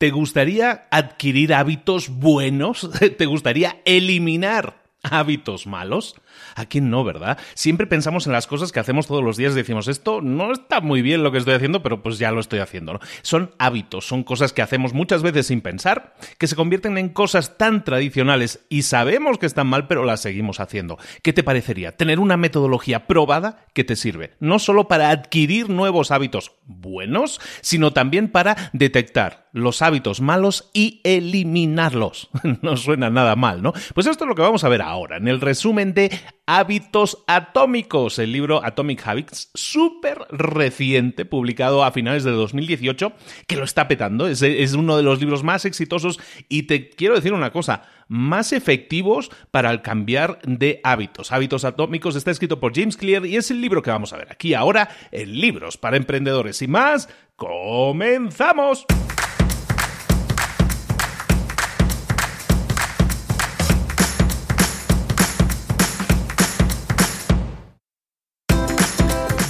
¿Te gustaría adquirir hábitos buenos? ¿Te gustaría eliminar hábitos malos? ¿A quién no, verdad? Siempre pensamos en las cosas que hacemos todos los días y decimos, esto no está muy bien lo que estoy haciendo, pero pues ya lo estoy haciendo. Son hábitos, son cosas que hacemos muchas veces sin pensar, que se convierten en cosas tan tradicionales y sabemos que están mal, pero las seguimos haciendo. ¿Qué te parecería? Tener una metodología probada que te sirve, no solo para adquirir nuevos hábitos buenos, sino también para detectar los hábitos malos y eliminarlos. no suena nada mal, ¿no? Pues esto es lo que vamos a ver ahora, en el resumen de Hábitos Atómicos, el libro Atomic Habits, súper reciente, publicado a finales de 2018, que lo está petando, es, es uno de los libros más exitosos y te quiero decir una cosa, más efectivos para el cambiar de hábitos. Hábitos Atómicos está escrito por James Clear y es el libro que vamos a ver aquí ahora en Libros para Emprendedores y más. ¡Comenzamos!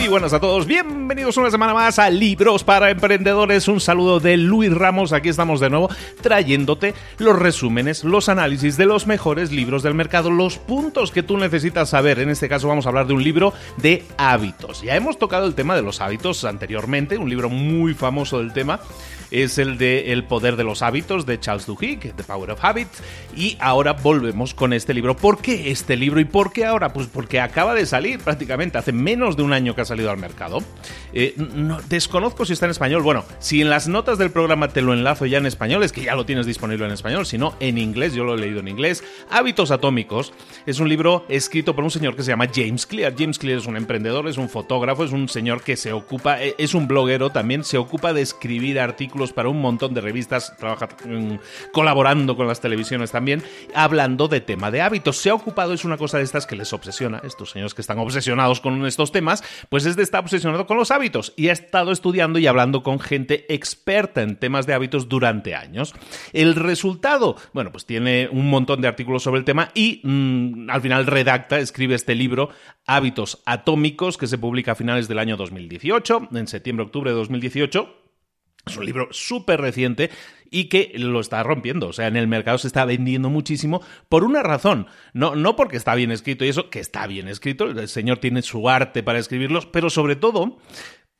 Muy buenas a todos, bienvenidos una semana más a Libros para Emprendedores. Un saludo de Luis Ramos, aquí estamos de nuevo trayéndote los resúmenes, los análisis de los mejores libros del mercado, los puntos que tú necesitas saber. En este caso vamos a hablar de un libro de hábitos. Ya hemos tocado el tema de los hábitos anteriormente, un libro muy famoso del tema es el de El poder de los hábitos de Charles Duhigg, The Power of Habit, y ahora volvemos con este libro. ¿Por qué este libro y por qué ahora? Pues porque acaba de salir prácticamente hace menos de un año que ha salido al mercado. Eh, desconozco si está en español. Bueno, si en las notas del programa te lo enlazo ya en español, es que ya lo tienes disponible en español, si no en inglés, yo lo he leído en inglés. Hábitos Atómicos es un libro escrito por un señor que se llama James Clear. James Clear es un emprendedor, es un fotógrafo, es un señor que se ocupa, eh, es un bloguero también, se ocupa de escribir artículos para un montón de revistas, trabaja mm, colaborando con las televisiones también, hablando de tema de hábitos. Se ha ocupado, es una cosa de estas que les obsesiona, estos señores que están obsesionados con estos temas, pues es de estar obsesionado con los hábitos y ha estado estudiando y hablando con gente experta en temas de hábitos durante años. El resultado, bueno, pues tiene un montón de artículos sobre el tema y mm, al final redacta, escribe este libro, Hábitos Atómicos, que se publica a finales del año 2018, en septiembre-octubre de 2018 es un libro súper reciente y que lo está rompiendo. O sea, en el mercado se está vendiendo muchísimo por una razón. No, no porque está bien escrito y eso, que está bien escrito. El señor tiene su arte para escribirlos, pero sobre todo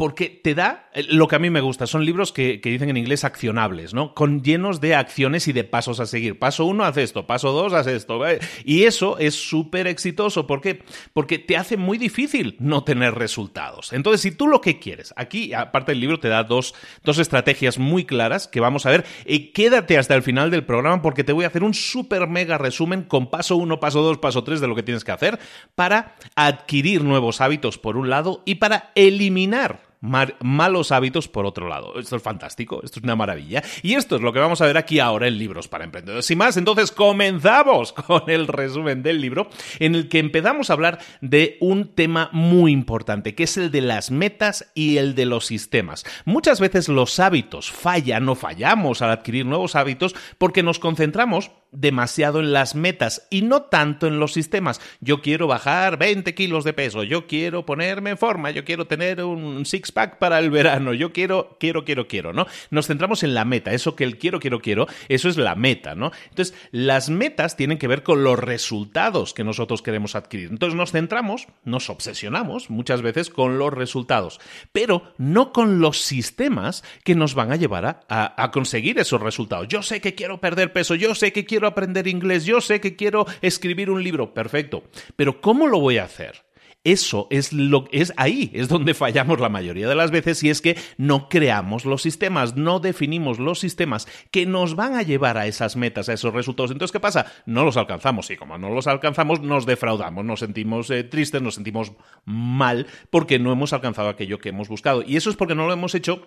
porque te da eh, lo que a mí me gusta. Son libros que, dicen en inglés accionables, ¿no? Con llenos de acciones y de pasos a seguir. Paso uno, haz esto. Paso dos, haz esto. Y eso es súper exitoso. ¿Por qué? Porque te hace muy difícil no tener resultados. Entonces, si tú lo que quieres, aquí, aparte del libro, te da dos, dos estrategias muy claras que vamos a ver. Y quédate hasta el final del programa porque te voy a hacer un súper mega resumen con paso uno, paso dos, paso tres de lo que tienes que hacer para adquirir nuevos hábitos por un lado y para eliminar malos hábitos por otro lado. Esto es fantástico, esto es una maravilla. Y esto es lo que vamos a ver aquí ahora en Libros para Emprendedores. Sin más, entonces comenzamos con el resumen del libro en el que empezamos a hablar de un tema muy importante, que es el de las metas y el de los sistemas. Muchas veces los hábitos fallan o fallamos al adquirir nuevos hábitos porque nos concentramos demasiado en las metas y no tanto en los sistemas. Yo quiero bajar 20 kilos de peso, yo quiero ponerme en forma, yo quiero tener un six-pack para el verano, yo quiero, quiero, quiero, quiero, ¿no? Nos centramos en la meta, eso que el quiero, quiero, quiero, eso es la meta, ¿no? Entonces, las metas tienen que ver con los resultados que nosotros queremos adquirir. Entonces, nos centramos, nos obsesionamos muchas veces con los resultados, pero no con los sistemas que nos van a llevar a, a conseguir esos resultados. Yo sé que quiero perder peso, yo sé que quiero quiero aprender inglés, yo sé que quiero escribir un libro, perfecto, pero ¿cómo lo voy a hacer? Eso es lo es ahí es donde fallamos la mayoría de las veces y es que no creamos los sistemas, no definimos los sistemas que nos van a llevar a esas metas, a esos resultados. Entonces, ¿qué pasa? No los alcanzamos y como no los alcanzamos nos defraudamos, nos sentimos eh, tristes, nos sentimos mal porque no hemos alcanzado aquello que hemos buscado y eso es porque no lo hemos hecho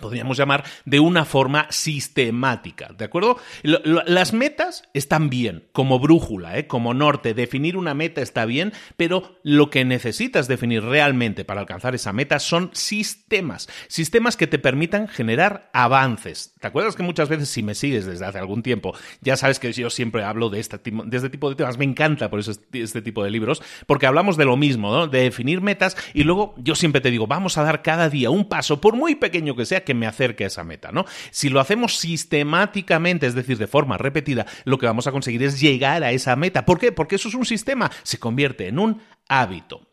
podríamos llamar de una forma sistemática, ¿de acuerdo? Las metas están bien, como brújula, ¿eh? como norte, definir una meta está bien, pero lo que necesitas definir realmente para alcanzar esa meta son sistemas, sistemas que te permitan generar avances. ¿Te acuerdas que muchas veces, si me sigues desde hace algún tiempo, ya sabes que yo siempre hablo de este, de este tipo de temas, me encanta por eso este, este tipo de libros, porque hablamos de lo mismo, ¿no? de definir metas y luego yo siempre te digo, vamos a dar cada día un paso, por muy pequeño que sea, que me acerque a esa meta, ¿no? Si lo hacemos sistemáticamente, es decir, de forma repetida, lo que vamos a conseguir es llegar a esa meta. ¿Por qué? Porque eso es un sistema, se convierte en un hábito.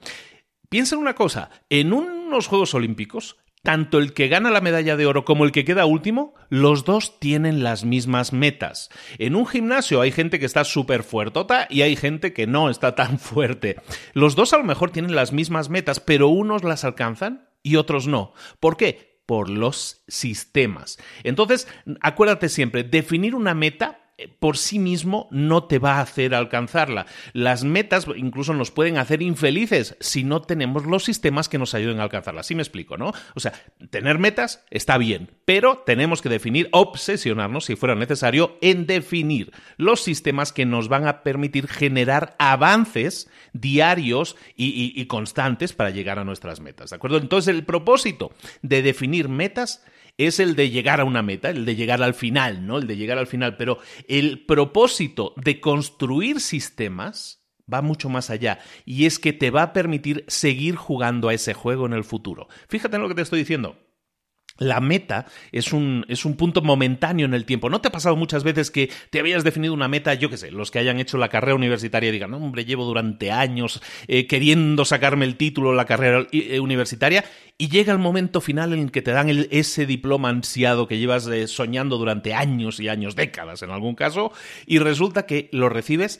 Piensa en una cosa, en unos Juegos Olímpicos, tanto el que gana la medalla de oro como el que queda último, los dos tienen las mismas metas. En un gimnasio hay gente que está súper fuertota y hay gente que no está tan fuerte. Los dos a lo mejor tienen las mismas metas, pero unos las alcanzan y otros no. ¿Por qué? Por los sistemas. Entonces, acuérdate siempre, definir una meta por sí mismo no te va a hacer alcanzarla. Las metas incluso nos pueden hacer infelices si no tenemos los sistemas que nos ayuden a alcanzarla. Así me explico, ¿no? O sea, tener metas está bien, pero tenemos que definir, obsesionarnos, si fuera necesario, en definir los sistemas que nos van a permitir generar avances diarios y, y constantes para llegar a nuestras metas, ¿de acuerdo? Entonces, el propósito de definir metas es el de llegar a una meta, el de llegar al final, ¿no? El de llegar al final, pero el propósito de construir sistemas va mucho más allá y es que te va a permitir seguir jugando a ese juego en el futuro. Fíjate en lo que te estoy diciendo la meta es un, es un, punto momentáneo en el tiempo. ¿No te ha pasado muchas veces que te habías definido una meta, yo qué sé, los que hayan hecho la carrera universitaria digan, hombre, llevo durante años eh, queriendo sacarme el título la carrera eh, universitaria y llega el momento final en el que te dan ese diploma ansiado que llevas eh, soñando durante años y años, décadas en algún caso, y resulta que lo recibes,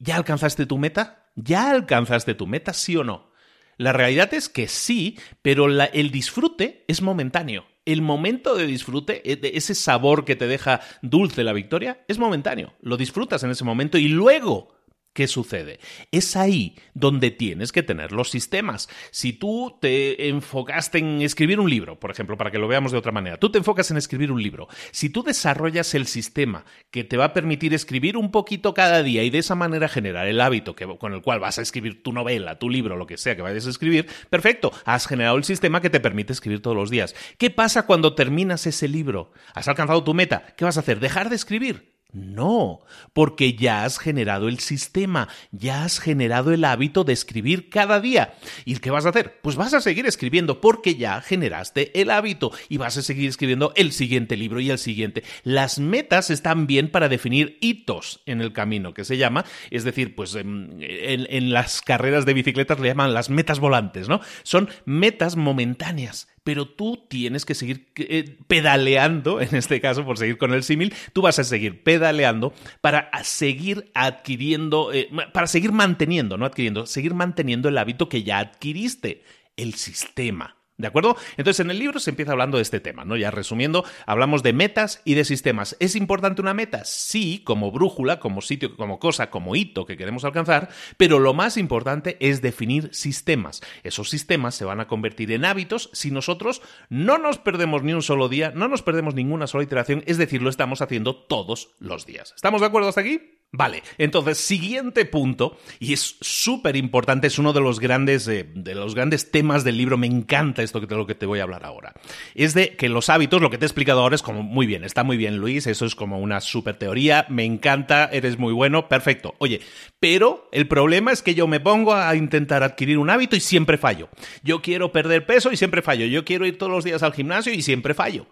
¿ya alcanzaste tu meta? ¿Ya alcanzaste tu meta, sí o no? La realidad es que sí, pero el disfrute es momentáneo el momento de disfrute, e, ese sabor que te deja dulce la victoria, es momentáneo. Lo disfrutas en ese momento y luego ¿Qué sucede? Es ahí donde tienes que tener los sistemas. Si tú te enfocaste en escribir un libro, por ejemplo, para que lo veamos de otra manera, tú te enfocas en escribir un libro. Si tú desarrollas el sistema que te va a permitir escribir un poquito cada día y de esa manera generar el hábito que, con el cual vas a escribir tu novela, tu libro, lo que sea que vayas a escribir, perfecto, has generado el sistema que te permite escribir todos los días. ¿Qué pasa cuando terminas ese libro? ¿Has alcanzado tu meta? ¿Qué vas a hacer? ¿Dejar de escribir? No, porque ya has generado el sistema, ya has generado el hábito de escribir cada día. ¿Y qué vas a hacer? Pues vas a seguir escribiendo porque ya generaste el hábito y vas a seguir escribiendo el siguiente libro y el siguiente. Las metas están bien para definir hitos en el camino, que se llama, es decir, pues en, en las carreras de bicicletas le llaman las metas volantes, ¿no? Son metas momentáneas pero tú tienes que seguir eh, pedaleando, en este caso, por seguir con el símil, tú vas a seguir pedaleando para seguir adquiriendo, eh, para seguir manteniendo, no adquiriendo, seguir manteniendo el hábito que ya adquiriste, el sistema. ¿De acuerdo? Entonces en el libro se empieza hablando de este tema, ¿no? Ya resumiendo, hablamos de metas y de sistemas. ¿Es importante una meta? Sí, como brújula, como sitio, como cosa, como hito que queremos alcanzar, pero lo más importante es definir sistemas. Esos sistemas se van a convertir en hábitos si nosotros no nos perdemos ni un solo día, no nos perdemos ninguna sola iteración, es decir, lo estamos haciendo todos los días. ¿Estamos de acuerdo hasta aquí? Vale, entonces, siguiente punto, y es súper importante, es uno de los, grandes, eh, de los grandes temas del libro, me encanta esto que, de lo que te voy a hablar ahora, es de que los hábitos, lo que te he explicado ahora es como muy bien, está muy bien Luis, eso es como una súper teoría, me encanta, eres muy bueno, perfecto. Oye, pero el problema es que yo me pongo a intentar adquirir un hábito y siempre fallo. Yo quiero perder peso y siempre fallo, yo quiero ir todos los días al gimnasio y siempre fallo.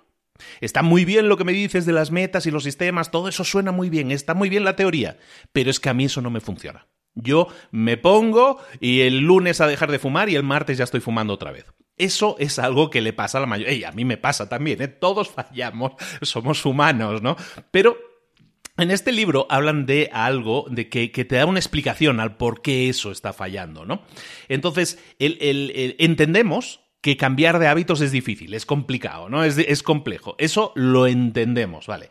Está muy bien lo que me dices de las metas y los sistemas, todo eso suena muy bien, está muy bien la teoría, pero es que a mí eso no me funciona. Yo me pongo y el lunes a dejar de fumar y el martes ya estoy fumando otra vez. Eso es algo que le pasa a la mayoría. Y a mí me pasa también, ¿eh? todos fallamos, somos humanos, ¿no? Pero en este libro hablan de algo de que, te da una explicación al por qué eso está fallando, ¿no? Entonces, entendemos que cambiar de hábitos es difícil, es complicado, ¿no? Es, es complejo. Eso lo entendemos, ¿vale?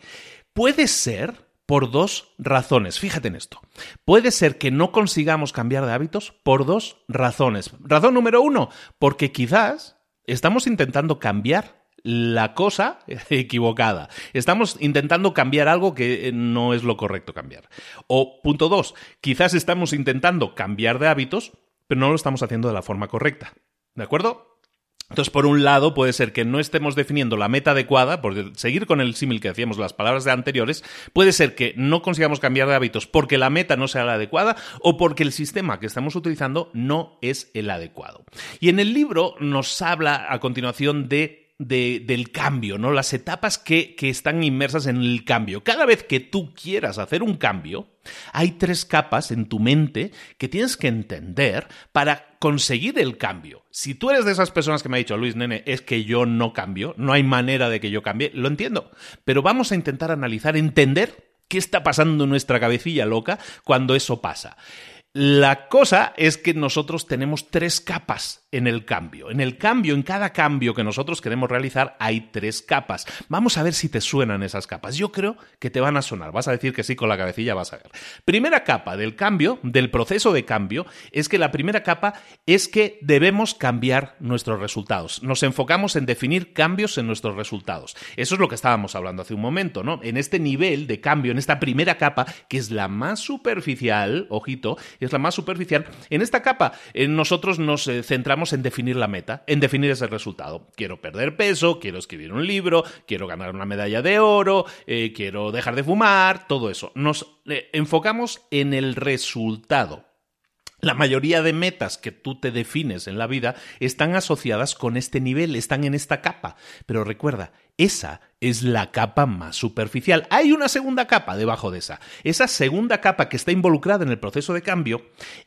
Puede ser por dos razones. Fíjate en esto. Puede ser que no consigamos cambiar de hábitos por dos razones. Razón número uno, porque quizás estamos intentando cambiar la cosa equivocada. Estamos intentando cambiar algo que no es lo correcto cambiar. O punto dos, quizás estamos intentando cambiar de hábitos, pero no lo estamos haciendo de la forma correcta. ¿De acuerdo? Entonces, por un lado, puede ser que no estemos definiendo la meta adecuada, por seguir con el símil que hacíamos las palabras de anteriores, puede ser que no consigamos cambiar de hábitos porque la meta no sea la adecuada o porque el sistema que estamos utilizando no es el adecuado. Y en el libro nos habla a continuación de del cambio, ¿no? Las etapas que, que, están inmersas en el cambio. Cada vez que tú quieras hacer un cambio, hay tres capas en tu mente que tienes que entender para conseguir el cambio. Si tú eres de esas personas que me ha dicho, Luis, nene, es que yo no cambio, no hay manera de que yo cambie, lo entiendo. Pero vamos a intentar analizar, entender qué está pasando en nuestra cabecilla loca cuando eso pasa. La cosa es que nosotros tenemos tres capas en el cambio. En el cambio, en cada cambio que nosotros queremos realizar, hay tres capas. Vamos a ver si te suenan esas capas. Yo creo que te van a sonar. Vas a decir que sí con la cabecilla, vas a ver. Primera capa del cambio, del proceso de cambio, es que la primera capa es que debemos cambiar nuestros resultados. Nos enfocamos en definir cambios en nuestros resultados. Eso es lo que estábamos hablando hace un momento, ¿no? En este nivel de cambio, en esta primera capa, que es la más superficial, ojito, es la más superficial. En esta capa eh, nosotros nos eh, centramos en definir la meta, en definir ese resultado. Quiero perder peso, quiero escribir un libro, quiero ganar una medalla de oro, eh, quiero dejar de fumar, todo eso. Nos enfocamos en el resultado. La mayoría de metas que tú te defines en la vida están asociadas con este nivel, están en esta capa. Pero recuerda, esa es la capa más superficial. Hay una segunda capa debajo de esa. Esa segunda capa que está involucrada en el proceso de cambio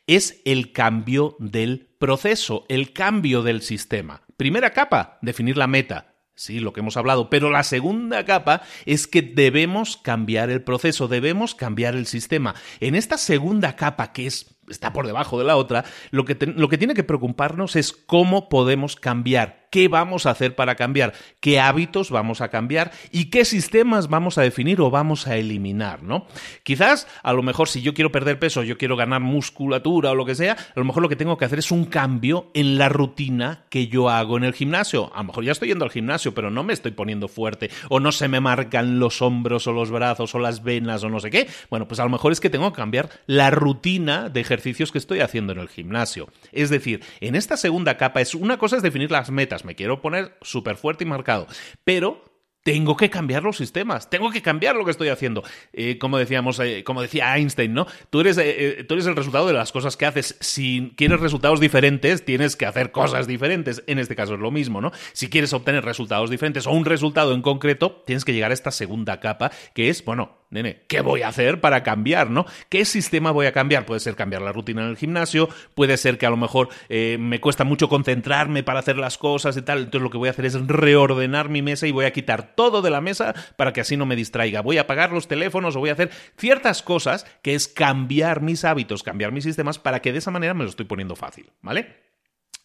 es el cambio del proceso, el cambio del sistema. Primera capa, definir la meta. Sí, lo que hemos hablado. Pero la segunda capa es que debemos cambiar el proceso, debemos cambiar el sistema. En esta segunda capa, que es está por debajo de la otra, lo que, lo que tiene que preocuparnos es cómo podemos cambiar, qué vamos a hacer para cambiar, qué hábitos vamos a cambiar y qué sistemas vamos a definir o vamos a eliminar, ¿no? Quizás, a lo mejor, si yo quiero perder peso, yo quiero ganar musculatura o lo que sea, a lo mejor lo que tengo que hacer es un cambio en la rutina que yo hago en el gimnasio. A lo mejor ya estoy yendo al gimnasio, pero no me estoy poniendo fuerte o no se me marcan los hombros o los brazos o las venas o no sé qué. Bueno, pues a lo mejor es que tengo que cambiar la rutina de ejercicio ejercicios que estoy haciendo en el gimnasio. Es decir, en esta segunda capa es una cosa es definir las metas, me quiero poner súper fuerte y marcado, pero tengo que cambiar los sistemas, tengo que cambiar lo que estoy haciendo. Eh, como decíamos, eh, como decía Einstein, ¿no? Tú eres, eh, tú eres el resultado de las cosas que haces. Si quieres resultados diferentes, tienes que hacer cosas diferentes. En este caso es lo mismo, ¿no? Si quieres obtener resultados diferentes o un resultado en concreto, tienes que llegar a esta segunda capa, que es, bueno, nene, ¿qué voy a hacer para cambiar, no? ¿Qué sistema voy a cambiar? Puede ser cambiar la rutina en el gimnasio, puede ser que a lo mejor eh, me cuesta mucho concentrarme para hacer las cosas y tal, entonces lo que voy a hacer es reordenar mi mesa y voy a quitar todo de la mesa para que así no me distraiga. Voy a apagar los teléfonos o voy a hacer ciertas cosas que es cambiar mis hábitos, cambiar mis sistemas para que de esa manera me lo estoy poniendo fácil, ¿vale?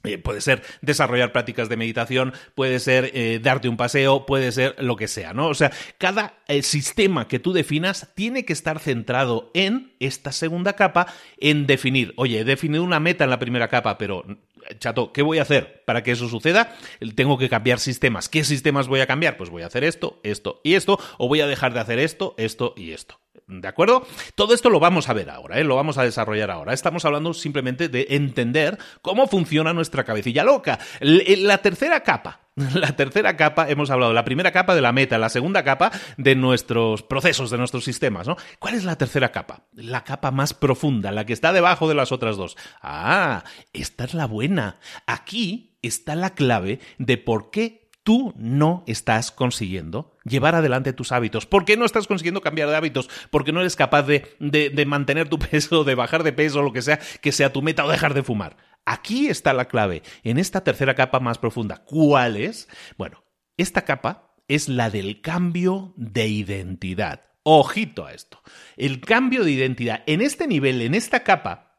Eh, puede ser desarrollar prácticas de meditación, puede ser eh, darte un paseo, puede ser lo que sea, ¿no? O sea, cada eh, sistema que tú definas tiene que estar centrado en esta segunda capa, en definir, oye, he definido una meta en la primera capa, pero chato, ¿qué voy a hacer para que eso suceda? Tengo que cambiar sistemas. ¿Qué sistemas voy a cambiar? Pues voy a hacer esto, esto y esto, o voy a dejar de hacer esto, esto y esto. ¿De acuerdo? Todo esto lo vamos a ver ahora, ¿eh? lo vamos a desarrollar ahora. Estamos hablando simplemente de entender cómo funciona nuestra cabecilla loca. La tercera capa la tercera capa, hemos hablado, la primera capa de la meta, la segunda capa de nuestros procesos, de nuestros sistemas, ¿no? ¿Cuál es la tercera capa? La capa más profunda, la que está debajo de las otras dos. Ah, esta es la buena. Aquí está la clave de por qué tú no estás consiguiendo llevar adelante tus hábitos. ¿Por qué no estás consiguiendo cambiar de hábitos? Porque no eres capaz de, de, mantener tu peso, de bajar de peso, lo que sea, que sea tu meta o dejar de fumar. Aquí está la clave, en esta tercera capa más profunda. ¿Cuál es? Bueno, esta capa es la del cambio de identidad. Ojito a esto. El cambio de identidad. En este nivel, en esta capa,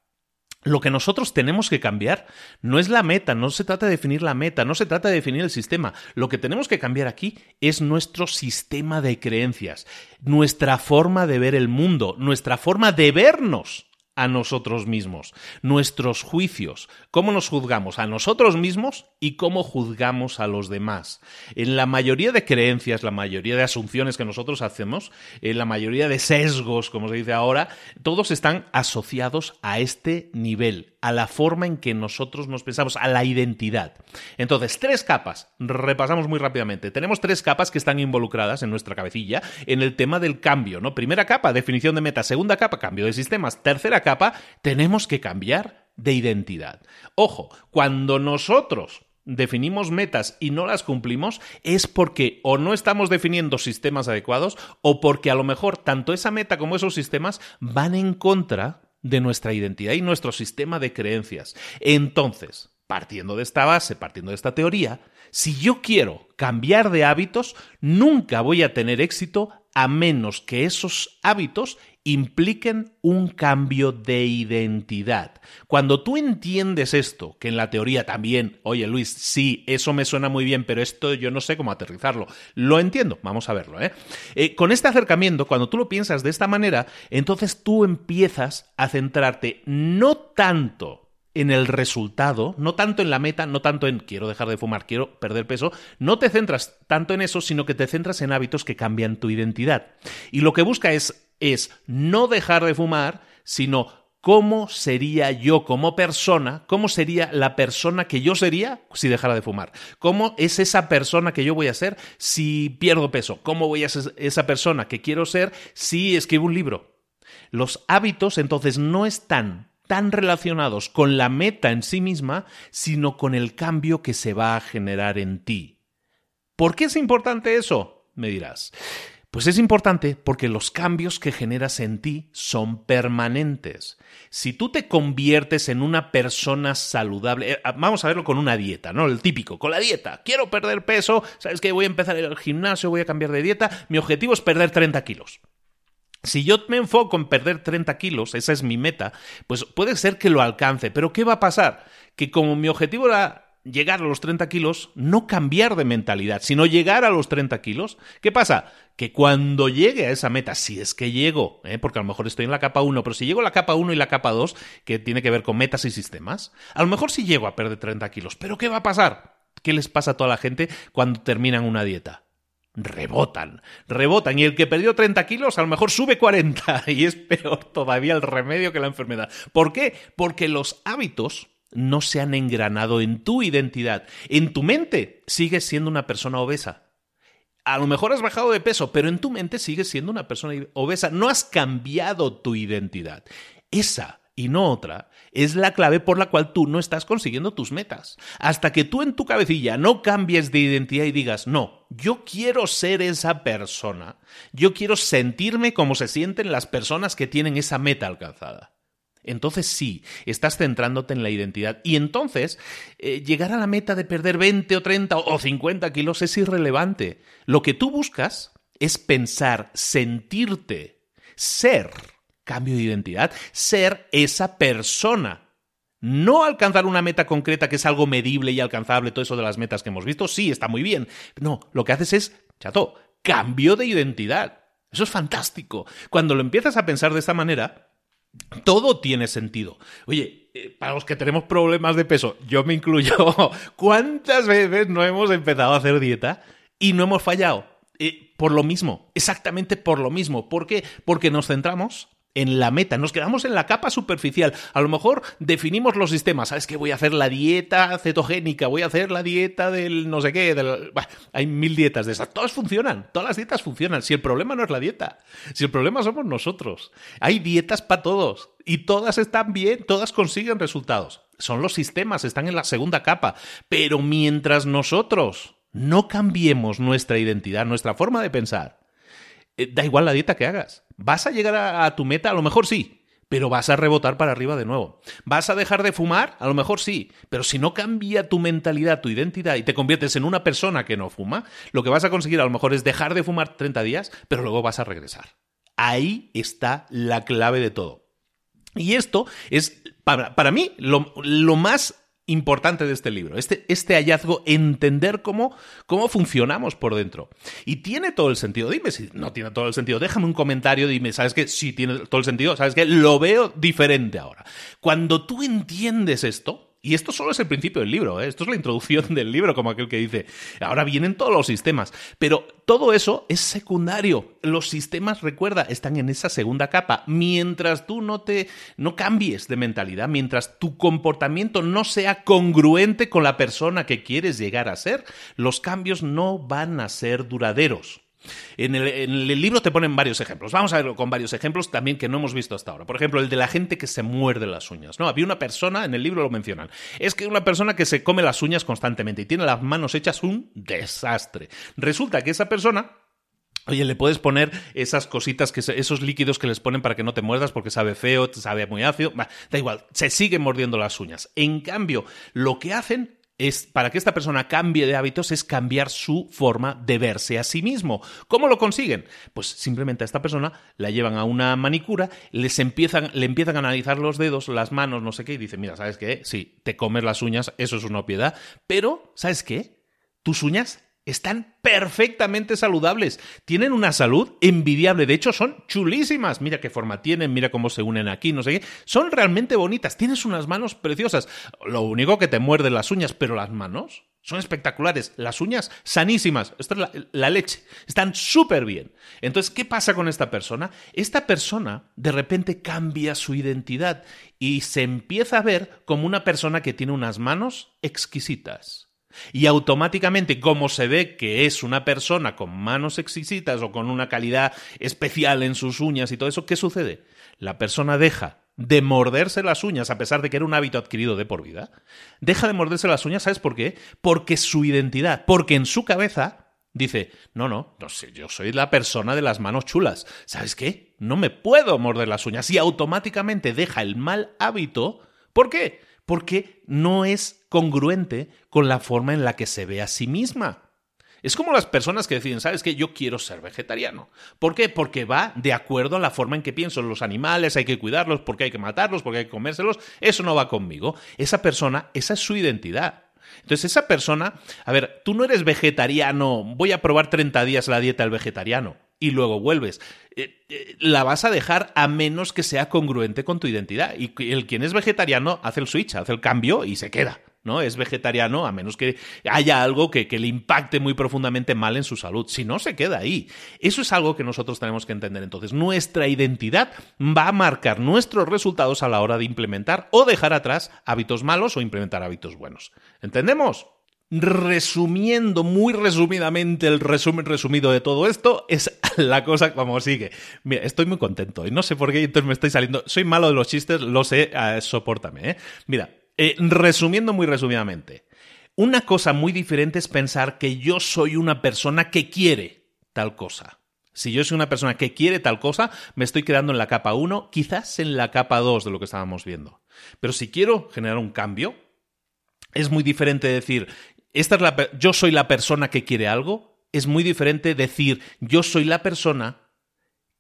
lo que nosotros tenemos que cambiar no es la meta, no se trata de definir la meta, no se trata de definir el sistema. Lo que tenemos que cambiar aquí es nuestro sistema de creencias, nuestra forma de ver el mundo, nuestra forma de vernos a nosotros mismos, nuestros juicios, cómo nos juzgamos a nosotros mismos y cómo juzgamos a los demás. En la mayoría de creencias, la mayoría de asunciones que nosotros hacemos, en la mayoría de sesgos, como se dice ahora, todos están asociados a este nivel, a la forma en que nosotros nos pensamos, a la identidad. Entonces, tres capas, repasamos muy rápidamente. Tenemos tres capas que están involucradas en nuestra cabecilla en el tema del cambio, ¿no? Primera capa, definición de meta, segunda capa, cambio de sistemas, tercera capa, tenemos que cambiar de identidad. Ojo, cuando nosotros definimos metas y no las cumplimos es porque o no estamos definiendo sistemas adecuados o porque a lo mejor tanto esa meta como esos sistemas van en contra de nuestra identidad y nuestro sistema de creencias. Entonces, partiendo de esta base, partiendo de esta teoría, si yo quiero cambiar de hábitos, nunca voy a tener éxito a menos que esos hábitos impliquen un cambio de identidad. Cuando tú entiendes esto, que en la teoría también, oye Luis, sí, eso me suena muy bien, pero esto yo no sé cómo aterrizarlo. Lo entiendo, vamos a verlo. ¿eh? eh con este acercamiento, cuando tú lo piensas de esta manera, entonces tú empiezas a centrarte no tanto en el resultado, no tanto en la meta, no tanto en quiero dejar de fumar, quiero perder peso, no te centras tanto en eso, sino que te centras en hábitos que cambian tu identidad. Y lo que busca es es no dejar de fumar, sino cómo sería yo como persona, cómo sería la persona que yo sería si dejara de fumar, cómo es esa persona que yo voy a ser si pierdo peso, cómo voy a ser esa persona que quiero ser si escribo un libro. Los hábitos entonces no están tan relacionados con la meta en sí misma, sino con el cambio que se va a generar en ti. ¿Por qué es importante eso? Me dirás. Pues es importante porque los cambios que generas en ti son permanentes. Si tú te conviertes en una persona saludable, eh, vamos a verlo con una dieta, ¿no? El típico, con la dieta. Quiero perder peso, ¿sabes qué? Voy a empezar el gimnasio, voy a cambiar de dieta. Mi objetivo es perder 30 kilos. Si yo me enfoco en perder 30 kilos, esa es mi meta, pues puede ser que lo alcance, pero ¿qué va a pasar? Que como mi objetivo era llegar a los 30 kilos, no cambiar de mentalidad, sino llegar a los 30 kilos. ¿Qué pasa? Que cuando llegue a esa meta, si es que llego, ¿eh? porque a lo mejor estoy en la capa 1, pero si llego a la capa 1 y la capa 2, que tiene que ver con metas y sistemas, a lo mejor sí llego a perder 30 kilos. ¿Pero qué va a pasar? ¿Qué les pasa a toda la gente cuando terminan una dieta? Rebotan, rebotan. Y el que perdió 30 kilos a lo mejor sube 40 y es peor todavía el remedio que la enfermedad. ¿Por qué? Porque los hábitos no se han engranado en tu identidad. En tu mente sigues siendo una persona obesa. A lo mejor has bajado de peso, pero en tu mente sigues siendo una persona obesa. No has cambiado tu identidad. Esa y no otra es la clave por la cual tú no estás consiguiendo tus metas. Hasta que tú en tu cabecilla no cambies de identidad y digas, no, yo quiero ser esa persona. Yo quiero sentirme como se sienten las personas que tienen esa meta alcanzada. Entonces sí, estás centrándote en la identidad. Y entonces, eh, llegar a la meta de perder 20 o 30 o 50 kilos es irrelevante. Lo que tú buscas es pensar, sentirte, ser, cambio de identidad, ser esa persona. No alcanzar una meta concreta que es algo medible y alcanzable, todo eso de las metas que hemos visto, sí, está muy bien. No, lo que haces es, chato, cambio de identidad. Eso es fantástico. Cuando lo empiezas a pensar de esta manera, todo tiene sentido. Oye, eh, para los que tenemos problemas de peso, yo me incluyo, ¿cuántas veces no hemos empezado a hacer dieta y no hemos fallado? eh, por lo mismo, exactamente por lo mismo. ¿Por qué? Porque nos centramos en la meta, nos quedamos en la capa superficial. A lo mejor definimos los sistemas, ¿sabes qué? Voy a hacer la dieta cetogénica, voy a hacer la dieta del no sé qué, del... hay mil dietas de esas, todas funcionan, todas las dietas funcionan. Si el problema no es la dieta, si el problema somos nosotros. Hay dietas para todos y todas están bien, todas consiguen resultados. Son los sistemas, están en la segunda capa, pero mientras nosotros no cambiemos nuestra identidad, nuestra forma de pensar, eh, da igual la dieta que hagas. ¿Vas a llegar a, tu meta? A lo mejor sí, pero vas a rebotar para arriba de nuevo. ¿Vas a dejar de fumar? A lo mejor sí, pero si no cambia tu mentalidad, tu identidad y te conviertes en una persona que no fuma, lo que vas a conseguir a lo mejor es dejar de fumar 30 días, pero luego vas a regresar. Ahí está la clave de todo. Y esto es, para, para mí, lo, lo más importante de este libro, este, este hallazgo, entender cómo, cómo funcionamos por dentro. Y tiene todo el sentido. Dime si no tiene todo el sentido. Déjame un comentario, dime, ¿sabes qué? Si tiene todo el sentido, ¿sabes qué? Lo veo diferente ahora. Cuando tú entiendes esto, y esto solo es el principio del libro, ¿eh? esto es la introducción del libro, como aquel que dice, ahora vienen todos los sistemas, pero todo eso es secundario. Los sistemas, recuerda, están en esa segunda capa. Mientras tú no te no cambies de mentalidad, mientras tu comportamiento no sea congruente con la persona que quieres llegar a ser, los cambios no van a ser duraderos. En el, libro te ponen varios ejemplos. Vamos a verlo con varios ejemplos también que no hemos visto hasta ahora. Por ejemplo, el de la gente que se muerde las uñas. No, había una persona, en el libro lo mencionan, es que una persona que se come las uñas constantemente y tiene las manos hechas un desastre. Resulta que esa persona Oye, le puedes poner esas cositas, que esos líquidos que les ponen para que no te muerdas porque sabe feo, sabe muy ácido. da igual, se siguen mordiendo las uñas. En cambio, lo que hacen es para que esta persona cambie de hábitos es cambiar su forma de verse a sí mismo. ¿Cómo lo consiguen? Pues simplemente a esta persona la llevan a una manicura, les empiezan, le empiezan a analizar los dedos, las manos, no sé qué, y dicen, mira, ¿sabes qué? Sí, te comes las uñas, eso es una obviedad, pero, ¿sabes qué? Tus uñas están perfectamente saludables. Tienen una salud envidiable. De hecho, son chulísimas. Mira qué forma tienen, mira cómo se unen aquí, no sé qué. Son realmente bonitas. Tienes unas manos preciosas. Lo único que te muerden las uñas, pero las manos son espectaculares. Las uñas sanísimas. Esto es la, la leche. Están súper bien. Entonces, ¿qué pasa con esta persona? Esta persona de repente cambia su identidad y se empieza a ver como una persona que tiene unas manos exquisitas y automáticamente, como se ve que es una persona con manos exquisitas o con una calidad especial en sus uñas y todo eso, ¿qué sucede? La persona deja de morderse las uñas, a pesar de que era un hábito adquirido de por vida, deja de morderse las uñas, ¿sabes por qué? Porque su identidad, porque en su cabeza dice, no, no, no sé, yo soy la persona de las manos chulas, ¿sabes qué? No me puedo morder las uñas y automáticamente deja el mal hábito, ¿por qué? Porque no es congruente con la forma en la que se ve a sí misma. Es como las personas que deciden, ¿sabes qué? Yo quiero ser vegetariano. ¿Por qué? Porque va de acuerdo a la forma en que pienso. Los animales hay que cuidarlos, porque hay que matarlos, porque hay que comérselos. Eso no va conmigo. Esa persona, esa es su identidad. Entonces, esa persona, a ver, tú no eres vegetariano, voy a probar 30 días la dieta del vegetariano y luego vuelves. Eh, eh, la vas a dejar a menos que sea congruente con tu identidad. Y el quien es vegetariano hace el switch, hace el cambio y se queda. ¿no? Es vegetariano a menos que haya algo que, que, le impacte muy profundamente mal en su salud. Si no, se queda ahí. Eso es algo que nosotros tenemos que entender. Entonces, nuestra identidad va a marcar nuestros resultados a la hora de implementar o dejar atrás hábitos malos o implementar hábitos buenos. ¿Entendemos? Resumiendo muy resumidamente el resumen resumido de todo esto, es la cosa como sigue. Mira, estoy muy contento y no sé por qué entonces me estoy saliendo. Soy malo de los chistes, lo sé, uh, sopórtame. ¿eh? Mira, eh, resumiendo muy resumidamente, una cosa muy diferente es pensar que yo soy una persona que quiere tal cosa. Si yo soy una persona que quiere tal cosa, me estoy quedando en la capa 1, quizás en la capa 2 de lo que estábamos viendo. Pero si quiero generar un cambio, es muy diferente decir, esta es la, yo soy la persona que quiere algo, es muy diferente decir yo soy la persona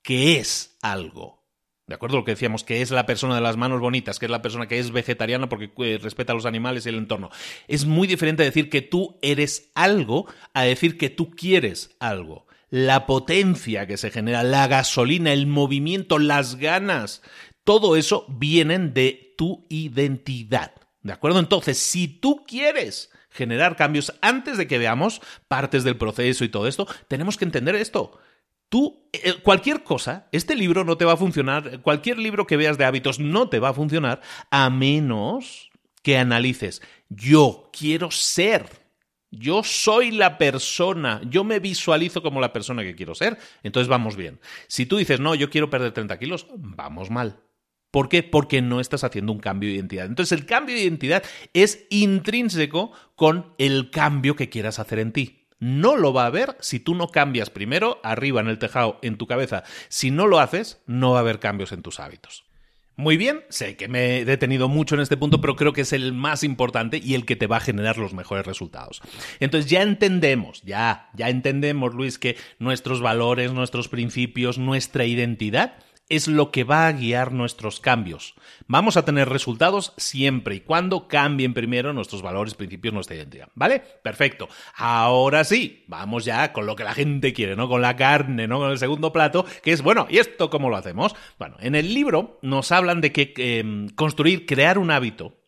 que es algo. ¿De acuerdo? Lo que decíamos, que es la persona de las manos bonitas, que es la persona que es vegetariana porque eh, respeta a los animales y el entorno. Es muy diferente decir que tú eres algo a decir que tú quieres algo. La potencia que se genera, la gasolina, el movimiento, las ganas, todo eso vienen de tu identidad. ¿De acuerdo? Entonces, si tú quieres generar cambios antes de que veamos partes del proceso y todo esto, tenemos que entender esto. Tú, eh, cualquier cosa, este libro no te va a funcionar, cualquier libro que veas de hábitos no te va a funcionar a menos que analices, yo quiero ser, yo soy la persona, yo me visualizo como la persona que quiero ser, entonces vamos bien. Si tú dices, no, yo quiero perder 30 kilos, vamos mal. ¿Por qué? Porque no estás haciendo un cambio de identidad. Entonces el cambio de identidad es intrínseco con el cambio que quieras hacer en ti. No lo va a haber si tú no cambias primero arriba en el tejado, en tu cabeza. Si no lo haces, no va a haber cambios en tus hábitos. Muy bien, sé que me he detenido mucho en este punto, pero creo que es el más importante y el que te va a generar los mejores resultados. Entonces ya entendemos, ya, ya entendemos, Luis, que nuestros valores, nuestros principios, nuestra identidad es lo que va a guiar nuestros cambios. Vamos a tener resultados siempre y cuando cambien primero nuestros valores, principios, nuestra identidad. ¿Vale? Perfecto. Ahora sí, vamos ya con lo que la gente quiere, ¿no? Con la carne, ¿no? Con el segundo plato, que es, bueno, ¿y esto cómo lo hacemos? Bueno, en el libro nos hablan de que em, construir, crear un hábito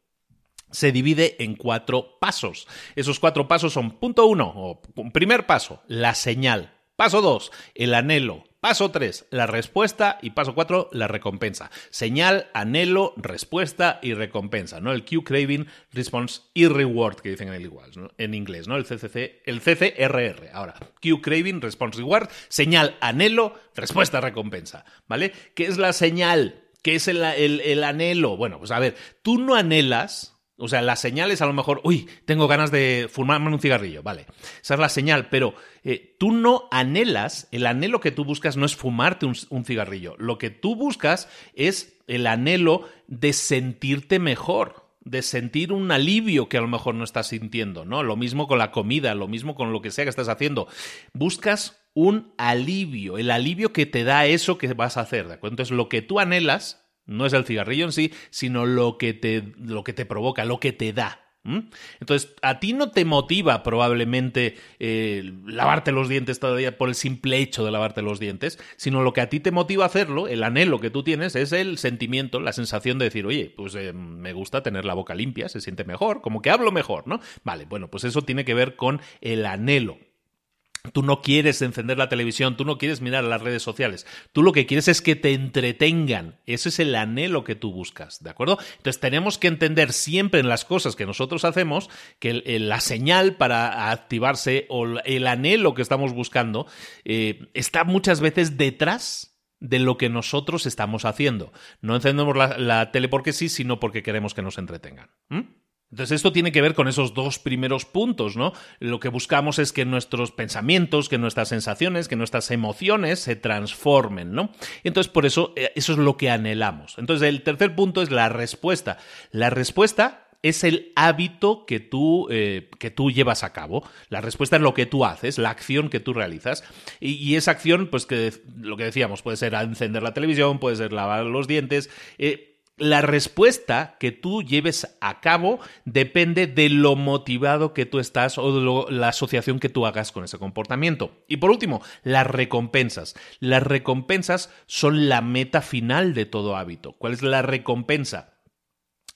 se divide en cuatro pasos. Esos cuatro pasos son punto uno, o primer paso, la señal. Paso dos, el anhelo. Paso 3, la respuesta y paso 4, la recompensa. Señal, anhelo, respuesta y recompensa, ¿no? El Q craving, response y reward que dicen en el igual, En inglés, ¿no? El CCC, el CCRR. Ahora, Q craving, response, reward, señal, anhelo, respuesta, recompensa, ¿vale? ¿Qué es la señal? ¿Qué es el, el anhelo? Bueno, pues a ver, tú no anhelas o sea, la señal es a lo mejor, uy, tengo ganas de fumarme un cigarrillo, vale. Esa es la señal, pero eh, tú no anhelas, el anhelo que tú buscas no es fumarte un, un, cigarrillo. Lo que tú buscas es el anhelo de sentirte mejor, de sentir un alivio que a lo mejor no estás sintiendo, ¿no? Lo mismo con la comida, lo mismo con lo que sea que estás haciendo. Buscas un alivio, el alivio que te da eso que vas a hacer, ¿de acuerdo? Entonces, lo que tú anhelas no es el cigarrillo en sí, sino lo que te, lo que te provoca, lo que te da. Entonces, a ti no te motiva probablemente eh, lavarte los dientes todavía por el simple hecho de lavarte los dientes, sino lo que a ti te motiva a hacerlo, el anhelo que tú tienes, es el sentimiento, la sensación de decir, oye, pues eh, me gusta tener la boca limpia, se siente mejor, como que hablo mejor, ¿no? Vale, bueno, pues eso tiene que ver con el anhelo. Tú no quieres encender la televisión, tú no quieres mirar las redes sociales. Tú lo que quieres es que te entretengan. Ese es el anhelo que tú buscas, ¿de acuerdo? Entonces tenemos que entender siempre en las cosas que nosotros hacemos que la señal para activarse o el anhelo que estamos buscando eh, está muchas veces detrás de lo que nosotros estamos haciendo. No encendemos la, tele porque sí, sino porque queremos que nos entretengan. Entonces esto tiene que ver con esos dos primeros puntos, ¿no? Lo que buscamos es que nuestros pensamientos, que nuestras sensaciones, que nuestras emociones se transformen, ¿no? Entonces por eso eh, eso es lo que anhelamos. Entonces el tercer punto es la respuesta. La respuesta es el hábito que tú, eh, que tú llevas a cabo. La respuesta es lo que tú haces, la acción que tú realizas. Y, esa acción, pues que lo que decíamos, puede ser encender la televisión, puede ser lavar los dientes. Eh, la respuesta que tú lleves a cabo depende de lo motivado que tú estás o de la asociación que tú hagas con ese comportamiento. Y por último, las recompensas. Las recompensas son la meta final de todo hábito. ¿Cuál es la recompensa?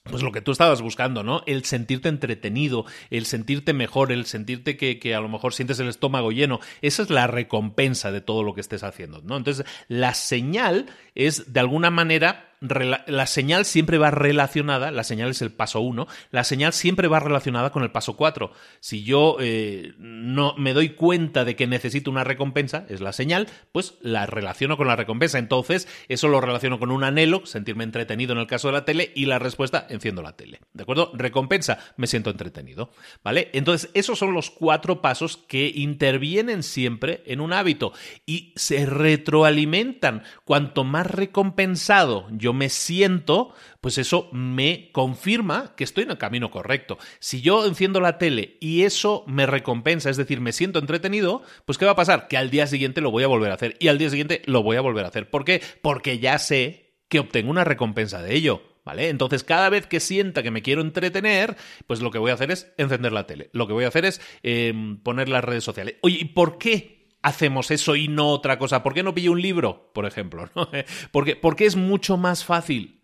pues lo que tú estabas buscando, ¿no? El sentirte entretenido, el sentirte mejor, el sentirte que, que, a lo mejor sientes el estómago lleno. Esa es la recompensa de todo lo que estés haciendo, ¿no? Entonces, la señal es de alguna manera la señal siempre va relacionada, la señal es el paso uno, la señal siempre va relacionada con el paso cuatro. Si yo eh, no me doy cuenta de que necesito una recompensa, es la señal, pues la relaciono con la recompensa. Entonces, eso lo relaciono con un anhelo, sentirme entretenido en el caso de la tele, y la respuesta, enciendo la tele. ¿De acuerdo? Recompensa, me siento entretenido. ¿Vale? Entonces, esos son los cuatro pasos que intervienen siempre en un hábito y se retroalimentan. Cuanto más recompensado yo me siento, pues eso me confirma que estoy en el camino correcto. Si yo enciendo la tele y eso me recompensa, es decir, me siento entretenido, pues ¿qué va a pasar? Que al día siguiente lo voy a volver a hacer y al día siguiente lo voy a volver a hacer. ¿Por qué? Porque ya sé que obtengo una recompensa de ello. ¿Vale? Entonces, cada vez que sienta que me quiero entretener, pues lo que voy a hacer es encender la tele. Lo que voy a hacer es em, poner las redes sociales. Oye, ¿y por qué hacemos eso y no otra cosa? ¿Por qué no pillo un libro, por ejemplo? porque, porque es mucho más fácil.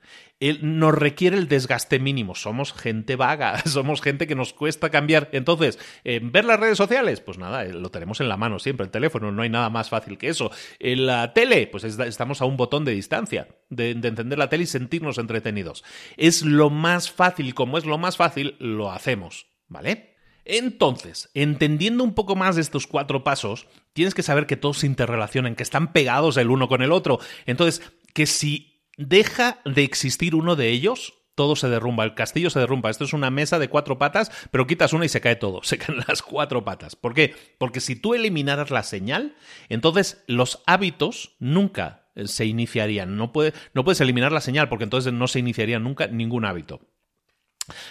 nos requiere el desgaste mínimo. Somos gente vaga, somos gente que nos cuesta cambiar. Entonces, ¿ver las redes sociales? Pues nada, eh, lo tenemos en la mano siempre, el teléfono, no hay nada más fácil que eso. En la tele, pues estamos a un botón de distancia de, de encender la tele y sentirnos entretenidos. Es lo más fácil, como es lo más fácil, lo hacemos, ¿vale? Entonces, entendiendo un poco más estos cuatro pasos, tienes que saber que todos se interrelacionan, que están pegados el uno con el otro. Entonces, que si deja de existir uno de ellos, todo se derrumba, el castillo se derrumba. Esto es una mesa de cuatro patas, pero quitas una y se cae todo, se caen las cuatro patas. ¿Por qué? Porque si tú eliminaras la señal, entonces los hábitos nunca eh, se iniciarían. No, no puedes eliminar la señal porque entonces no se iniciaría nunca ningún hábito.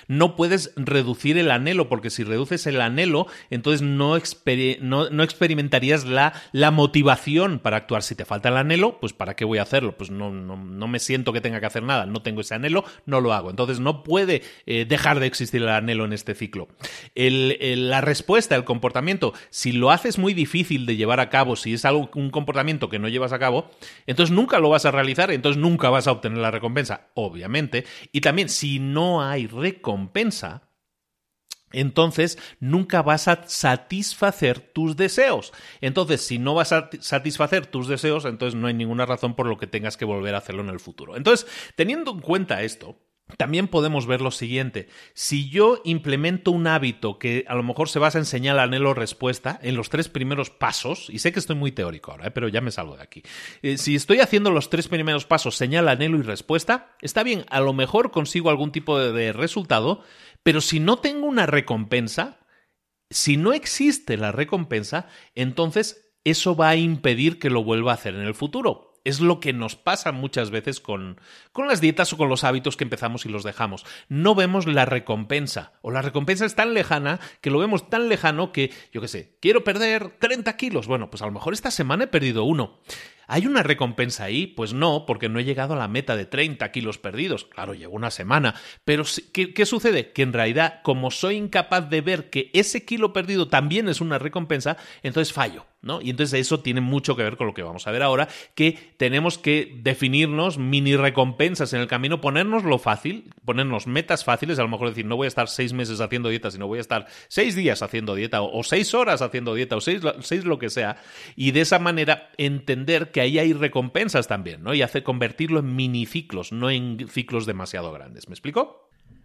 No puedes reducir el anhelo, porque si reduces el anhelo, entonces no, experimentarías la, la, motivación para actuar. Si te falta el anhelo, pues ¿para qué voy a hacerlo? Pues no, no, no, me siento que tenga que hacer nada, no tengo ese anhelo, no lo hago. Entonces no puede eh, dejar de existir el anhelo en este ciclo. la respuesta, el comportamiento, si lo haces muy difícil de llevar a cabo, si es algo, un comportamiento que no llevas a cabo, entonces nunca lo vas a realizar, entonces nunca vas a obtener la recompensa, obviamente. Y también, si no hay recompensa, entonces nunca vas a satisfacer tus deseos. Entonces, si no vas a satisfacer tus deseos, entonces no hay ninguna razón por lo que tengas que volver a hacerlo en el futuro. Entonces, teniendo en cuenta esto, también podemos ver lo siguiente. Si yo implemento un hábito que a lo mejor se basa en señal, anhelo, respuesta, en los tres primeros pasos, y sé que estoy muy teórico ahora, ¿eh? pero ya me salgo de aquí. Eh, si estoy haciendo los tres primeros pasos, señal, anhelo y respuesta, está bien, a lo mejor consigo algún tipo de resultado, pero si no tengo una recompensa, si no existe la recompensa, entonces eso va a impedir que lo vuelva a hacer en el futuro es lo que nos pasa muchas veces con, con las dietas o con los hábitos que empezamos y los dejamos. No vemos la recompensa, o la recompensa es tan lejana que lo vemos tan lejano que, yo qué sé, quiero perder 30 kilos. Bueno, pues a lo mejor esta semana he perdido uno. ¿Hay una recompensa ahí? Pues no, porque no he llegado a la meta de 30 kilos perdidos. Claro, llevo una semana. Pero ¿qué, ¿qué, sucede? Que en realidad, como soy incapaz de ver que ese kilo perdido también es una recompensa, entonces fallo. ¿no? Y entonces eso tiene mucho que ver con lo que vamos a ver ahora, que tenemos que definirnos mini recompensas en el camino, ponernos lo fácil, ponernos metas fáciles, a lo mejor decir, no voy a estar seis meses haciendo dieta, sino voy a estar seis días haciendo dieta, o, seis horas haciendo dieta, o seis, seis lo que sea, y de esa manera entender que ahí hay recompensas también, ¿no? Y hacer convertirlo en miniciclos, no en ciclos demasiado grandes. ¿Me explico?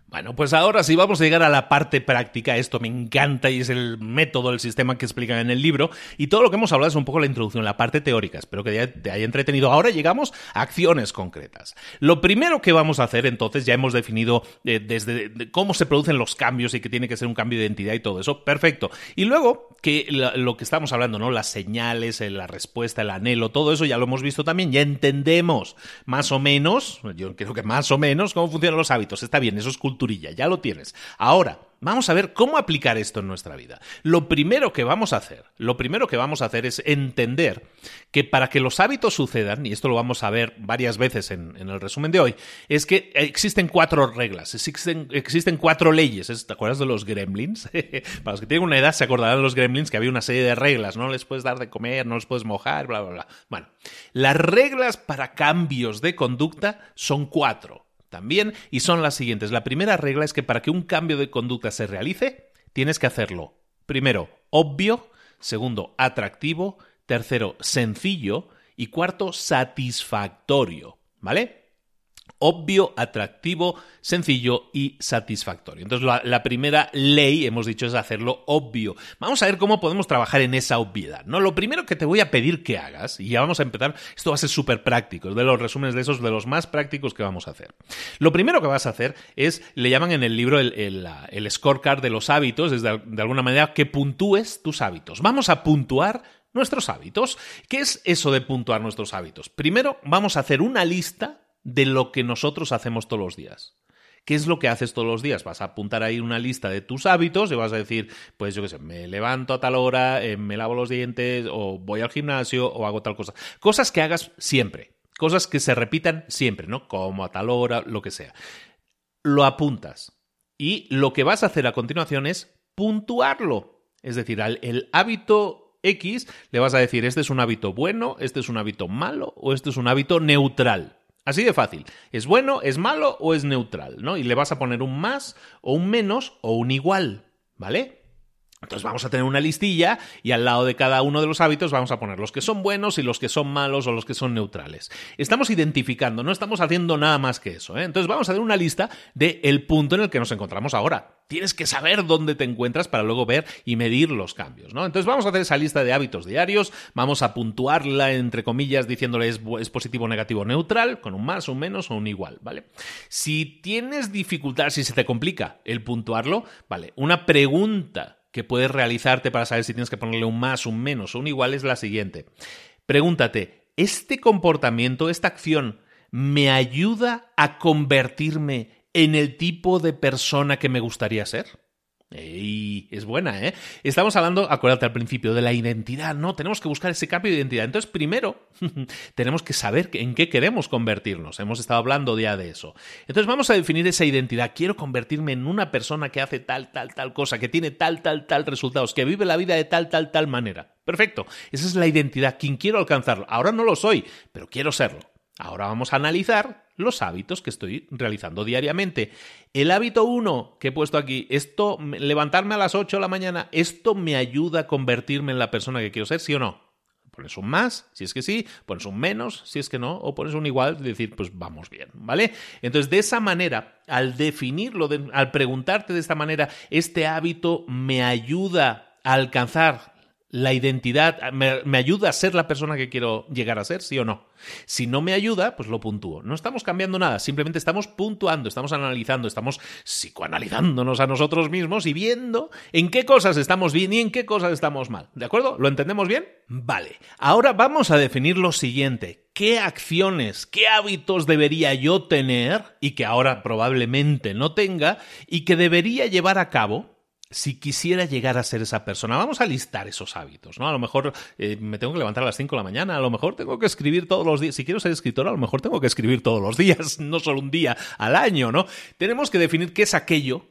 Bueno, pues ahora sí vamos a llegar a la parte práctica. Esto me encanta y es el método, el sistema que explican en el libro. Y todo lo que hemos hablado es un poco la introducción, la parte teórica. Espero que te haya entretenido. Ahora llegamos a acciones concretas. Lo primero que vamos a hacer, entonces, ya hemos definido eh, desde cómo se producen los cambios y que tiene que ser un cambio de identidad y todo eso. Perfecto. Y luego, que lo que estamos hablando, ¿no? Las señales, eh, la respuesta, el anhelo, todo eso ya lo hemos visto también. Ya entendemos más o menos, yo creo que más o menos, cómo funcionan los hábitos. Está bien, eso es cultura ya lo tienes. Ahora, vamos a ver cómo aplicar esto en nuestra vida. Lo primero que vamos a hacer, lo primero que vamos a hacer es entender que para que los hábitos sucedan, y esto lo vamos a ver varias veces en, el resumen de hoy, es que existen cuatro reglas, existen, existen cuatro leyes. ¿Te acuerdas de los gremlins? para los que tienen una edad se acordarán de los gremlins que había una serie de reglas, no les puedes dar de comer, no les puedes mojar, bla, bla, bla. Bueno, las reglas para cambios de conducta son cuatro también y son las siguientes. La primera regla es que para que un cambio de conducta se realice, tienes que hacerlo, primero, obvio, segundo, atractivo, tercero, sencillo y cuarto, satisfactorio. ¿Vale? Obvio, atractivo, sencillo y satisfactorio. Entonces, la, primera ley, hemos dicho, es hacerlo obvio. Vamos a ver cómo podemos trabajar en esa obviedad. ¿no? Lo primero que te voy a pedir que hagas, y ya vamos a empezar, esto va a ser súper práctico, es de los resúmenes de esos, de los más prácticos que vamos a hacer. Lo primero que vas a hacer es, le llaman en el libro el, el, scorecard de los hábitos, de, de alguna manera que puntúes tus hábitos. Vamos a puntuar nuestros hábitos. ¿Qué es eso de puntuar nuestros hábitos? Primero, vamos a hacer una lista de lo que nosotros hacemos todos los días. ¿Qué es lo que haces todos los días? Vas a apuntar ahí una lista de tus hábitos y vas a decir, pues yo qué sé, me levanto a tal hora, eh, me lavo los dientes, o voy al gimnasio, o hago tal cosa. Cosas que hagas siempre, cosas que se repitan siempre, ¿no? Como a tal hora, lo que sea. Lo apuntas. Y lo que vas a hacer a continuación es puntuarlo. Es decir, al, el hábito X le vas a decir, este es un hábito bueno, este es un hábito malo o este es un hábito neutral. Así de fácil. ¿Es bueno, es malo o es neutral? ¿no? Y le vas a poner un más o un menos o un igual. ¿Vale? Entonces vamos a tener una listilla y al lado de cada uno de los hábitos vamos a poner los que son buenos y los que son malos o los que son neutrales. Estamos identificando, no estamos haciendo nada más que eso. ¿eh? Entonces vamos a hacer una lista del punto en el que nos encontramos ahora. Tienes que saber dónde te encuentras para luego ver y medir los cambios. ¿no? Entonces vamos a hacer esa lista de hábitos diarios, vamos a puntuarla entre comillas diciéndole es, es positivo, negativo, neutral, con un más, un menos o un igual. ¿vale? Si tienes dificultad, si se te complica el puntuarlo, vale, una pregunta que puedes realizarte para saber si tienes que ponerle un más, un menos o un igual es la siguiente. Pregúntate, ¿este comportamiento, esta acción, me ayuda a convertirme en el tipo de persona que me gustaría ser? Ey, es buena, ¿eh? Estamos hablando, acuérdate al principio, de la identidad, ¿no? Tenemos que buscar ese cambio de identidad. Entonces, primero, tenemos que saber en qué queremos convertirnos. Hemos estado hablando ya de eso. Entonces, vamos a definir esa identidad. Quiero convertirme en una persona que hace tal, tal, tal cosa, que tiene tal, tal, tal resultados, que vive la vida de tal, tal, tal manera. Perfecto. Esa es la identidad. ¿Quién quiero alcanzarlo? Ahora no lo soy, pero quiero serlo. Ahora vamos a analizar los hábitos que estoy realizando diariamente. El hábito 1 que he puesto aquí, esto, levantarme a las 8 de la mañana, ¿esto me ayuda a convertirme en la persona que quiero ser, sí o no? Pones un más, si es que sí, pones un menos, si es que no, o pones un igual, y decir, pues vamos bien, ¿vale? Entonces, de esa manera, al definirlo, al preguntarte de esta manera, este hábito me ayuda a alcanzar la identidad me, ayuda a ser la persona que quiero llegar a ser, sí o no. Si no me ayuda, pues lo puntúo. No estamos cambiando nada, simplemente estamos puntuando, estamos analizando, estamos psicoanalizándonos a nosotros mismos y viendo en qué cosas estamos bien y en qué cosas estamos mal. ¿De acuerdo? ¿Lo entendemos bien? Vale. Ahora vamos a definir lo siguiente. ¿Qué acciones, qué hábitos debería yo tener y que ahora probablemente no tenga y que debería llevar a cabo si quisiera llegar a ser esa persona, vamos a listar esos hábitos, ¿no? A lo mejor eh, me tengo que levantar a las 5 de la mañana, a lo mejor tengo que escribir todos los días. Si quiero ser escritor, a lo mejor tengo que escribir todos los días, no solo un día al año, ¿no? Tenemos que definir qué es aquello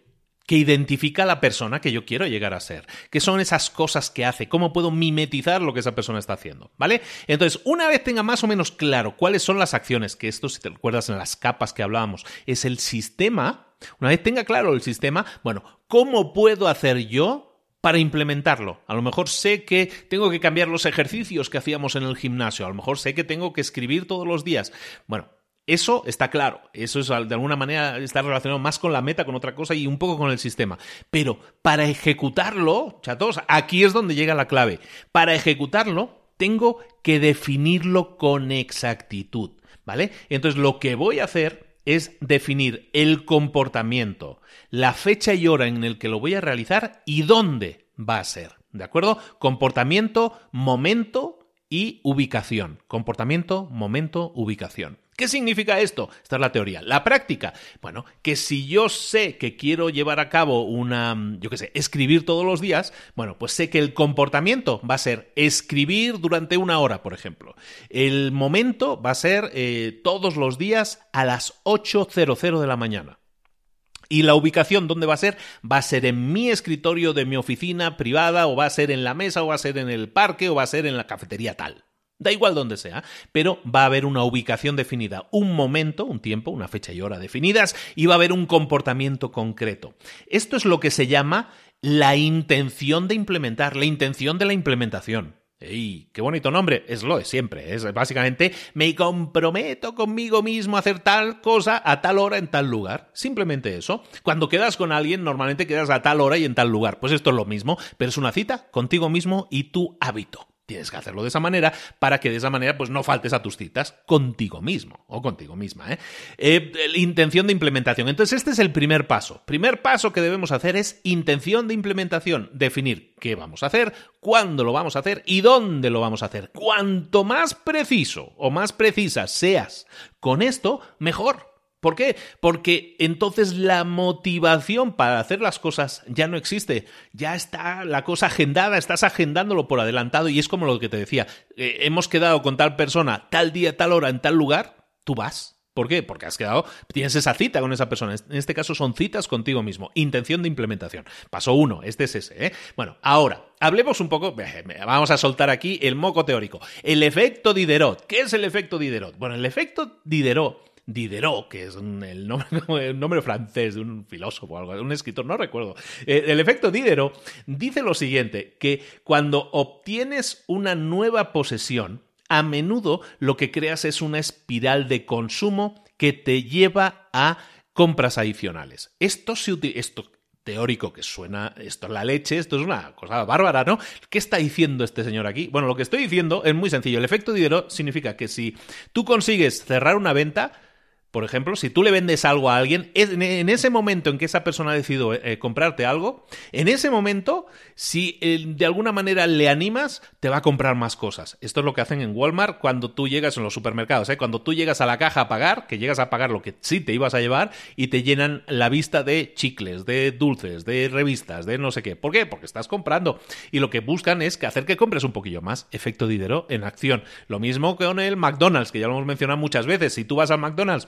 que identifica a la persona que yo quiero llegar a ser. ¿Qué son esas cosas que hace? ¿Cómo puedo mimetizar lo que esa persona está haciendo? ¿Vale? Entonces, una vez tenga más o menos claro cuáles son las acciones, que esto, si te recuerdas en las capas que hablábamos, es el sistema, una vez tenga claro el sistema, bueno, ¿cómo puedo hacer yo para implementarlo. A lo mejor sé que tengo que cambiar los ejercicios que hacíamos en el gimnasio, a lo mejor sé que tengo que escribir todos los días. Bueno, eso está claro, eso es de alguna manera está relacionado más con la meta, con otra cosa y un poco con el sistema. Pero para ejecutarlo, chatos, aquí es donde llega la clave. Para ejecutarlo, tengo que definirlo con exactitud, ¿vale? Entonces lo que voy a hacer es definir el comportamiento, la fecha y hora en el que lo voy a realizar y dónde va a ser, ¿de acuerdo? Comportamiento, momento y ubicación. Comportamiento, momento, ubicación. ¿Qué significa esto? Esta es la teoría. La práctica. Bueno, que si yo sé que quiero llevar a cabo una, yo qué sé, escribir todos los días, bueno, pues sé que el comportamiento va a ser escribir durante una hora, por ejemplo. El momento va a ser eh, todos los días a las 8.00 de la mañana. Y la ubicación, ¿dónde va a ser? Va a ser en mi escritorio de mi oficina privada, o va a ser en la mesa, o va a ser en el parque, o va a ser en la cafetería tal. Da igual donde sea, pero va a haber una ubicación definida, un momento, un tiempo, una fecha y hora definidas, y va a haber un comportamiento concreto. Esto es lo que se llama la intención de implementar, la intención de la implementación. ¡Ey! ¡Qué bonito nombre! Es lo es siempre. Es básicamente me comprometo conmigo mismo a hacer tal cosa a tal hora en tal lugar. Simplemente eso. Cuando quedas con alguien, normalmente quedas a tal hora y en tal lugar. Pues esto es lo mismo, pero es una cita contigo mismo y tu hábito. Tienes que hacerlo de esa manera para que de esa manera pues no faltes a tus citas contigo mismo o contigo misma. ¿eh? Eh, intención de implementación. Entonces este es el primer paso. Primer paso que debemos hacer es intención de implementación. Definir qué vamos a hacer, cuándo lo vamos a hacer y dónde lo vamos a hacer. Cuanto más preciso o más precisa seas con esto, mejor. ¿Por qué? Porque entonces la motivación para hacer las cosas ya no existe. Ya está la cosa agendada, estás agendándolo por adelantado y es como lo que te decía. Eh, hemos quedado con tal persona tal día, tal hora, en tal lugar, tú vas. ¿Por qué? Porque has quedado, tienes esa cita con esa persona. En este caso son citas contigo mismo. Intención de implementación. Paso uno, este es ese. ¿eh? Bueno, ahora, hablemos un poco, vamos a soltar aquí el moco teórico. El efecto Diderot. ¿Qué es el efecto Diderot? Bueno, el efecto Diderot Diderot, que es el, nombre, francés de un filósofo o algo, un escritor, no recuerdo. Eh, el efecto Diderot dice lo siguiente, que cuando obtienes una nueva posesión, a menudo lo que creas es una espiral de consumo que te lleva a compras adicionales. Esto se esto teórico que suena esto es la leche, esto es una cosa bárbara, ¿no? ¿Qué está diciendo este señor aquí? Bueno, lo que estoy diciendo es muy sencillo. El efecto Diderot significa que si tú consigues cerrar una venta, por ejemplo, si tú le vendes algo a alguien, en ese momento en que esa persona ha decidido eh, comprarte algo, en ese momento, si eh, de alguna manera le animas, te va a comprar más cosas. Esto es lo que hacen en Walmart cuando tú llegas en los supermercados, ¿eh? cuando tú llegas a la caja a pagar, que llegas a pagar lo que sí te ibas a llevar y te llenan la vista de chicles, de dulces, de revistas, de no sé qué. ¿Por qué? Porque estás comprando. Y lo que buscan es que hacer que compres un poquillo más. Efecto Diderot en acción. Lo mismo con el McDonald's, que ya lo hemos mencionado muchas veces. Si tú vas al McDonald's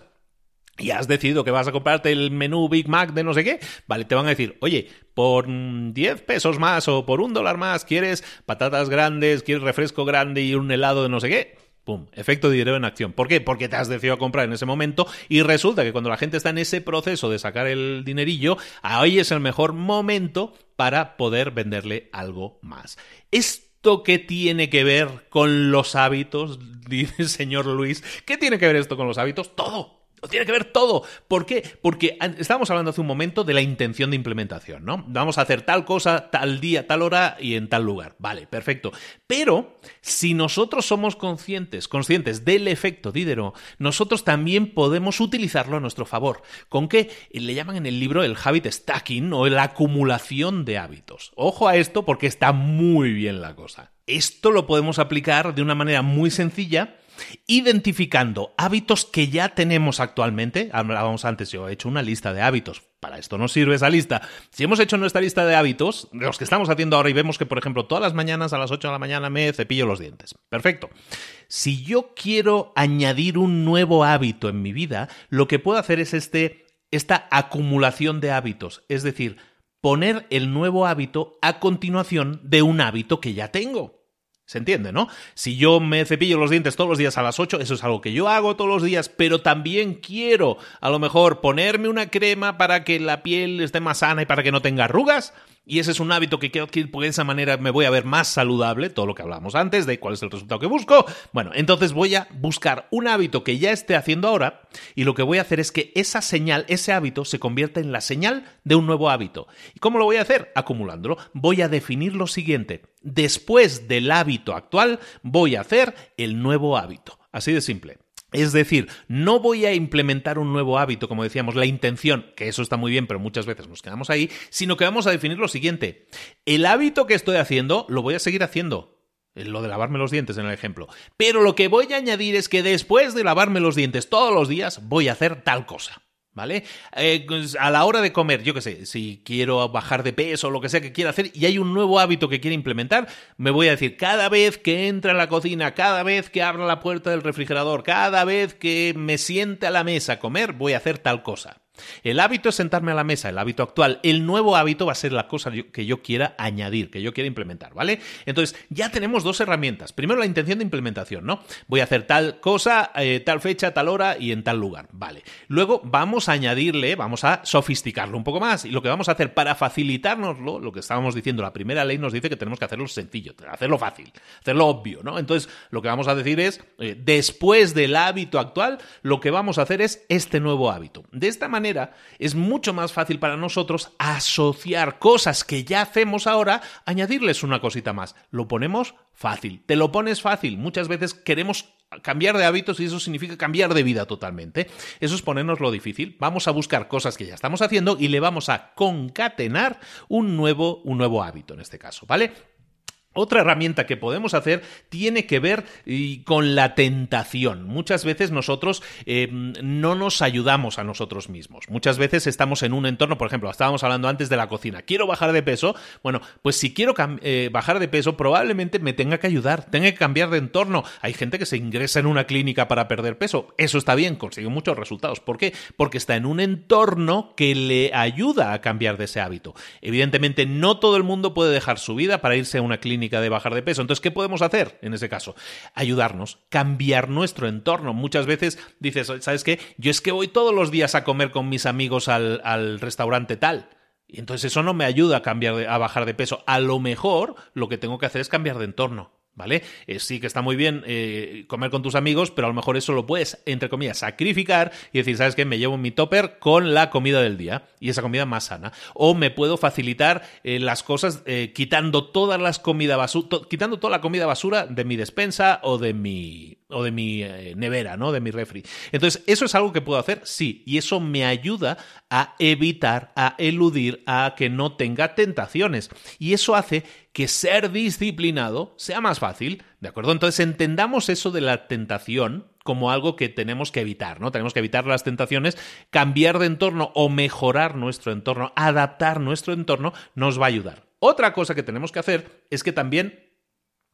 y has decidido que vas a comprarte el menú Big Mac de no sé qué, vale, te van a decir, oye, por 10 pesos más o por un dólar más, ¿quieres patatas grandes, quieres refresco grande y un helado de no sé qué? ¡Pum! Efecto dinero en acción. ¿Por qué? Porque te has decidido comprar en ese momento y resulta que cuando la gente está en ese proceso de sacar el dinerillo, ahí es el mejor momento para poder venderle algo más. ¿Esto qué tiene que ver con los hábitos? Dice el señor Luis. ¿Qué tiene que ver esto con los hábitos? Todo tiene que ver todo. ¿Por qué? Porque estábamos hablando hace un momento de la intención de implementación, ¿no? Vamos a hacer tal cosa, tal día, tal hora y en tal lugar. Vale, perfecto. Pero si nosotros somos conscientes, conscientes del efecto Diderot, nosotros también podemos utilizarlo a nuestro favor. ¿Con qué? Le llaman en el libro el habit stacking o la acumulación de hábitos. Ojo a esto porque está muy bien la cosa. Esto lo podemos aplicar de una manera muy sencilla identificando hábitos que ya tenemos actualmente. Hablábamos antes, yo he hecho una lista de hábitos. Para esto nos sirve esa lista. Si hemos hecho nuestra lista de hábitos, los que estamos haciendo ahora y vemos que, por ejemplo, todas las mañanas a las 8 de la mañana me cepillo los dientes. Perfecto. Si yo quiero añadir un nuevo hábito en mi vida, lo que puedo hacer es este, esta acumulación de hábitos. Es decir, poner el nuevo hábito a continuación de un hábito que ya tengo. ¿Se entiende, no? Si yo me cepillo los dientes todos los días a las 8, eso es algo que yo hago todos los días, pero también quiero a lo mejor ponerme una crema para que la piel esté más sana y para que no tenga arrugas. Y ese es un hábito que quiero adquirir porque de esa manera me voy a ver más saludable, todo lo que hablábamos antes, de cuál es el resultado que busco. Bueno, entonces voy a buscar un hábito que ya esté haciendo ahora y lo que voy a hacer es que esa señal, ese hábito, se convierta en la señal de un nuevo hábito. ¿Y cómo lo voy a hacer? Acumulándolo. Voy a definir lo siguiente. Después del hábito actual, voy a hacer el nuevo hábito. Así de simple. Es decir, no voy a implementar un nuevo hábito, como decíamos, la intención, que eso está muy bien, pero muchas veces nos quedamos ahí, sino que vamos a definir lo siguiente. El hábito que estoy haciendo lo voy a seguir haciendo. Lo de lavarme los dientes en el ejemplo. Pero lo que voy a añadir es que después de lavarme los dientes todos los días, voy a hacer tal cosa. ¿Vale? Eh, pues, a la hora de comer, yo qué sé, si quiero bajar de peso o lo que sea que quiera hacer y hay un nuevo hábito que quiero implementar, me voy a decir, cada vez que entra en la cocina, cada vez que abra la puerta del refrigerador, cada vez que me siente a la mesa a comer, voy a hacer tal cosa. El hábito es sentarme a la mesa, el hábito actual. El nuevo hábito va a ser la cosa que yo quiera añadir, que yo quiera implementar, ¿vale? Entonces, ya tenemos dos herramientas. Primero, la intención de implementación, ¿no? Voy a hacer tal cosa, eh, tal fecha, tal hora y en tal lugar, ¿vale? Luego vamos a añadirle, vamos a sofisticarlo un poco más. Y lo que vamos a hacer para facilitárnoslo, lo que estábamos diciendo, la primera ley nos dice que tenemos que hacerlo sencillo, hacerlo fácil, hacerlo obvio, ¿no? Entonces, lo que vamos a decir es, eh, después del hábito actual, lo que vamos a hacer es este nuevo hábito. De esta manera, es mucho más fácil para nosotros asociar cosas que ya hacemos ahora, añadirles una cosita más. Lo ponemos fácil, te lo pones fácil. Muchas veces queremos cambiar de hábitos y eso significa cambiar de vida totalmente. Eso es ponernos lo difícil. Vamos a buscar cosas que ya estamos haciendo y le vamos a concatenar un nuevo, un nuevo hábito en este caso, ¿vale? Otra herramienta que podemos hacer tiene que ver con la tentación. Muchas veces nosotros eh, no nos ayudamos a nosotros mismos. Muchas veces estamos en un entorno, por ejemplo, estábamos hablando antes de la cocina. Quiero bajar de peso. Bueno, pues si quiero eh, bajar de peso, probablemente me tenga que ayudar, tenga que cambiar de entorno. Hay gente que se ingresa en una clínica para perder peso. Eso está bien, consigue muchos resultados. ¿Por qué? Porque está en un entorno que le ayuda a cambiar de ese hábito. Evidentemente, no todo el mundo puede dejar su vida para irse a una clínica de bajar de peso. Entonces, ¿qué podemos hacer en ese caso? Ayudarnos, cambiar nuestro entorno. Muchas veces dices, ¿sabes qué? Yo es que voy todos los días a comer con mis amigos al, restaurante tal. Y entonces eso no me ayuda a cambiar a bajar de peso. A lo mejor lo que tengo que hacer es cambiar de entorno. ¿Vale? Eh, sí que está muy bien eh, comer con tus amigos, pero a lo mejor eso lo puedes, entre comillas, sacrificar y decir, ¿sabes qué? Me llevo mi topper con la comida del día y esa comida más sana. O me puedo facilitar eh, las cosas quitando todas las comida basura, quitando toda la comida basura de mi despensa o de mi o de mi nevera, ¿no? De mi refri. Entonces, ¿eso es algo que puedo hacer? Sí, y eso me ayuda a evitar, a eludir, a que no tenga tentaciones. Y eso hace que ser disciplinado sea más fácil, ¿de acuerdo? Entonces entendamos eso de la tentación como algo que tenemos que evitar, ¿no? Tenemos que evitar las tentaciones, cambiar de entorno o mejorar nuestro entorno, adaptar nuestro entorno, nos va a ayudar. Otra cosa que tenemos que hacer es que también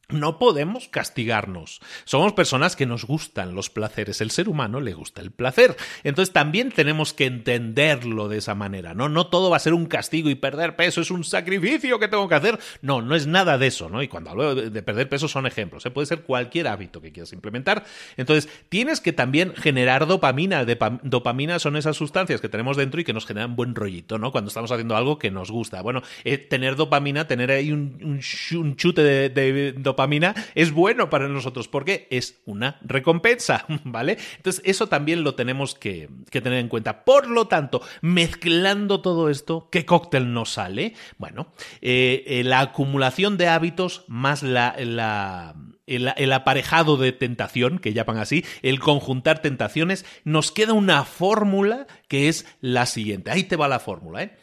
no podemos castigarnos. Somos personas que nos gustan los placeres. El ser humano le gusta el placer. Entonces también tenemos que entenderlo de esa manera. No, no todo va a ser un castigo y perder peso es un sacrificio que tengo que hacer. No, no es nada de eso, ¿no? Y cuando hablo de perder peso son ejemplos. ¿eh? Puede ser cualquier hábito que quieras implementar. Entonces tienes que también generar dopamina. dopamina son esas sustancias que tenemos dentro y que nos generan buen rollito, ¿no? Cuando estamos haciendo algo que nos gusta. Bueno, eh, tener dopamina, tener ahí un, chute de, de dopamina dopamina es bueno para nosotros porque es una recompensa, ¿vale? Entonces eso también lo tenemos que, tener en cuenta. Por lo tanto, mezclando todo esto, ¿qué cóctel nos sale? Bueno, eh, eh, la acumulación de hábitos más la el, aparejado de tentación, que llaman así, el conjuntar tentaciones, nos queda una fórmula que es la siguiente. Ahí te va la fórmula, ¿eh?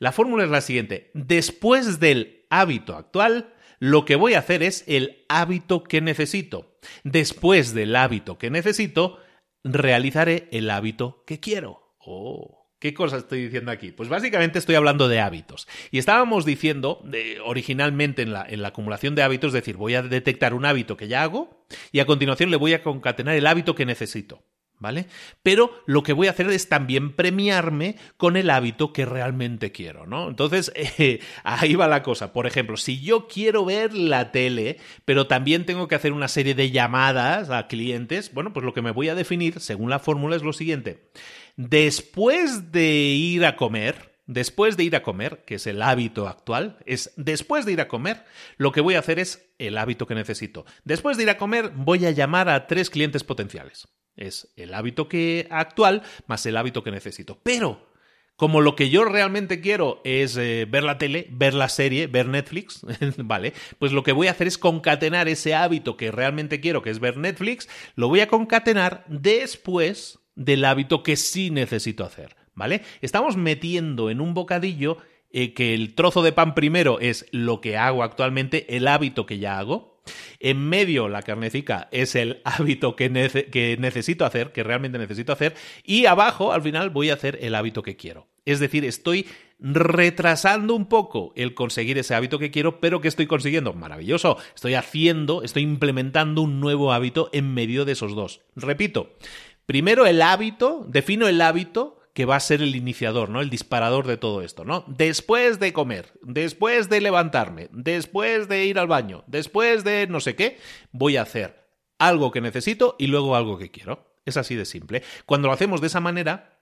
La fórmula es la siguiente. Después del hábito actual, lo que voy a hacer es el hábito que necesito. Después del hábito que necesito, realizaré el hábito que quiero. Oh. ¿Qué cosa estoy diciendo aquí? Pues básicamente estoy hablando de hábitos. Y estábamos diciendo, originalmente en la, en la, acumulación de hábitos, es decir, voy a detectar un hábito que ya hago y a continuación le voy a concatenar el hábito que necesito. ¿Vale? Pero lo que voy a hacer es también premiarme con el hábito que realmente quiero, ¿no? Entonces, eh, ahí va la cosa. Por ejemplo, si yo quiero ver la tele, pero también tengo que hacer una serie de llamadas a clientes, bueno, pues lo que me voy a definir, según la fórmula, es lo siguiente. Después de ir a comer, después de ir a comer, que es el hábito actual, es después de ir a comer, lo que voy a hacer es el hábito que necesito. Después de ir a comer, voy a llamar a tres clientes potenciales. Es el hábito que actual más el hábito que necesito. Pero como lo que yo realmente quiero es eh, ver la tele, ver la serie, ver Netflix, ¿vale? Pues lo que voy a hacer es concatenar ese hábito que realmente quiero, que es ver Netflix, lo voy a concatenar después del hábito que sí necesito hacer, ¿vale? Estamos metiendo en un bocadillo eh, que el trozo de pan primero es lo que hago actualmente, el hábito que ya hago, en medio, la carnecica es el hábito que, necesito hacer, que realmente necesito hacer. Y abajo, al final, voy a hacer el hábito que quiero. Es decir, estoy retrasando un poco el conseguir ese hábito que quiero, pero que estoy consiguiendo. Maravilloso. Estoy haciendo, estoy implementando un nuevo hábito en medio de esos dos. Repito, primero el hábito, defino el hábito que va a ser el iniciador, ¿no? El disparador de todo esto, ¿no? Después de comer, después de levantarme, después de ir al baño, después de no sé qué, voy a hacer algo que necesito y luego algo que quiero. Es así de simple. Cuando lo hacemos de esa manera,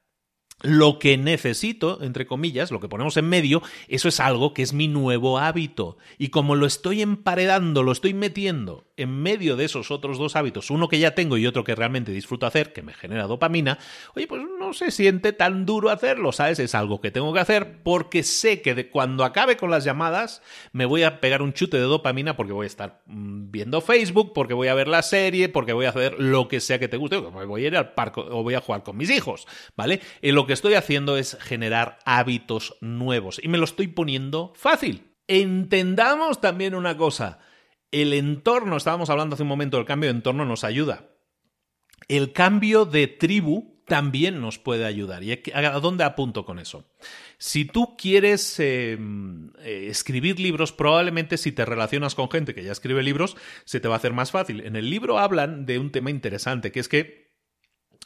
lo que necesito, entre comillas, lo que ponemos en medio, eso es algo que es mi nuevo hábito. Y como lo estoy emparedando, lo estoy metiendo en medio de esos otros dos hábitos, uno que ya tengo y otro que realmente disfruto hacer, que me genera dopamina, oye, pues no se siente tan duro hacerlo, ¿sabes? Es algo que tengo que hacer porque sé que de cuando acabe con las llamadas me voy a pegar un chute de dopamina porque voy a estar mm, viendo Facebook, porque voy a ver la serie, porque voy a hacer lo que sea que te guste, voy a ir al parque o voy a jugar con mis hijos, ¿vale? Y lo que estoy haciendo es generar hábitos nuevos y me lo estoy poniendo fácil. Entendamos también una cosa el entorno, estábamos hablando hace un momento, el cambio de entorno nos ayuda. El cambio de tribu también nos puede ayudar. ¿Y a dónde apunto con eso? Si tú quieres em, eh, escribir libros, probablemente si te relacionas con gente que ya escribe libros, se te va a hacer más fácil. En el libro hablan de un tema interesante, que es que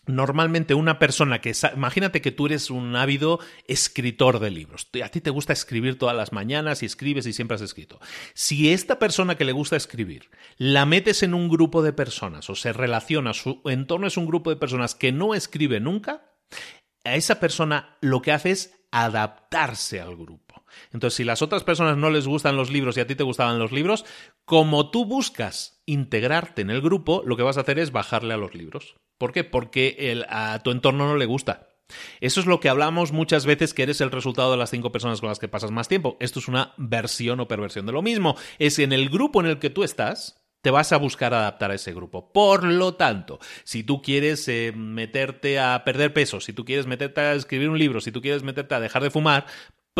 Normalmente una persona que... Imagínate que tú eres un ávido escritor de libros. A ti te gusta escribir todas las mañanas y escribes y siempre has escrito. Si esta persona que le gusta escribir la metes en un grupo de personas o se relaciona, su entorno es un grupo de personas que no escribe nunca, a esa persona lo que hace es adaptarse al grupo. Entonces, si las otras personas no les gustan los libros y a ti te gustaban los libros, como tú buscas integrarte en el grupo, lo que vas a hacer es bajarle a los libros. ¿Por qué? Porque a tu entorno no le gusta. Eso es lo que hablamos muchas veces que eres el resultado de las cinco personas con las que pasas más tiempo. Esto es una versión o perversión de lo mismo. Es en el grupo en el que tú estás, te vas a buscar adaptar a ese grupo. Por lo tanto, si tú quieres eh, meterte a perder peso, si tú quieres meterte a escribir un libro, si tú quieres meterte a dejar de fumar,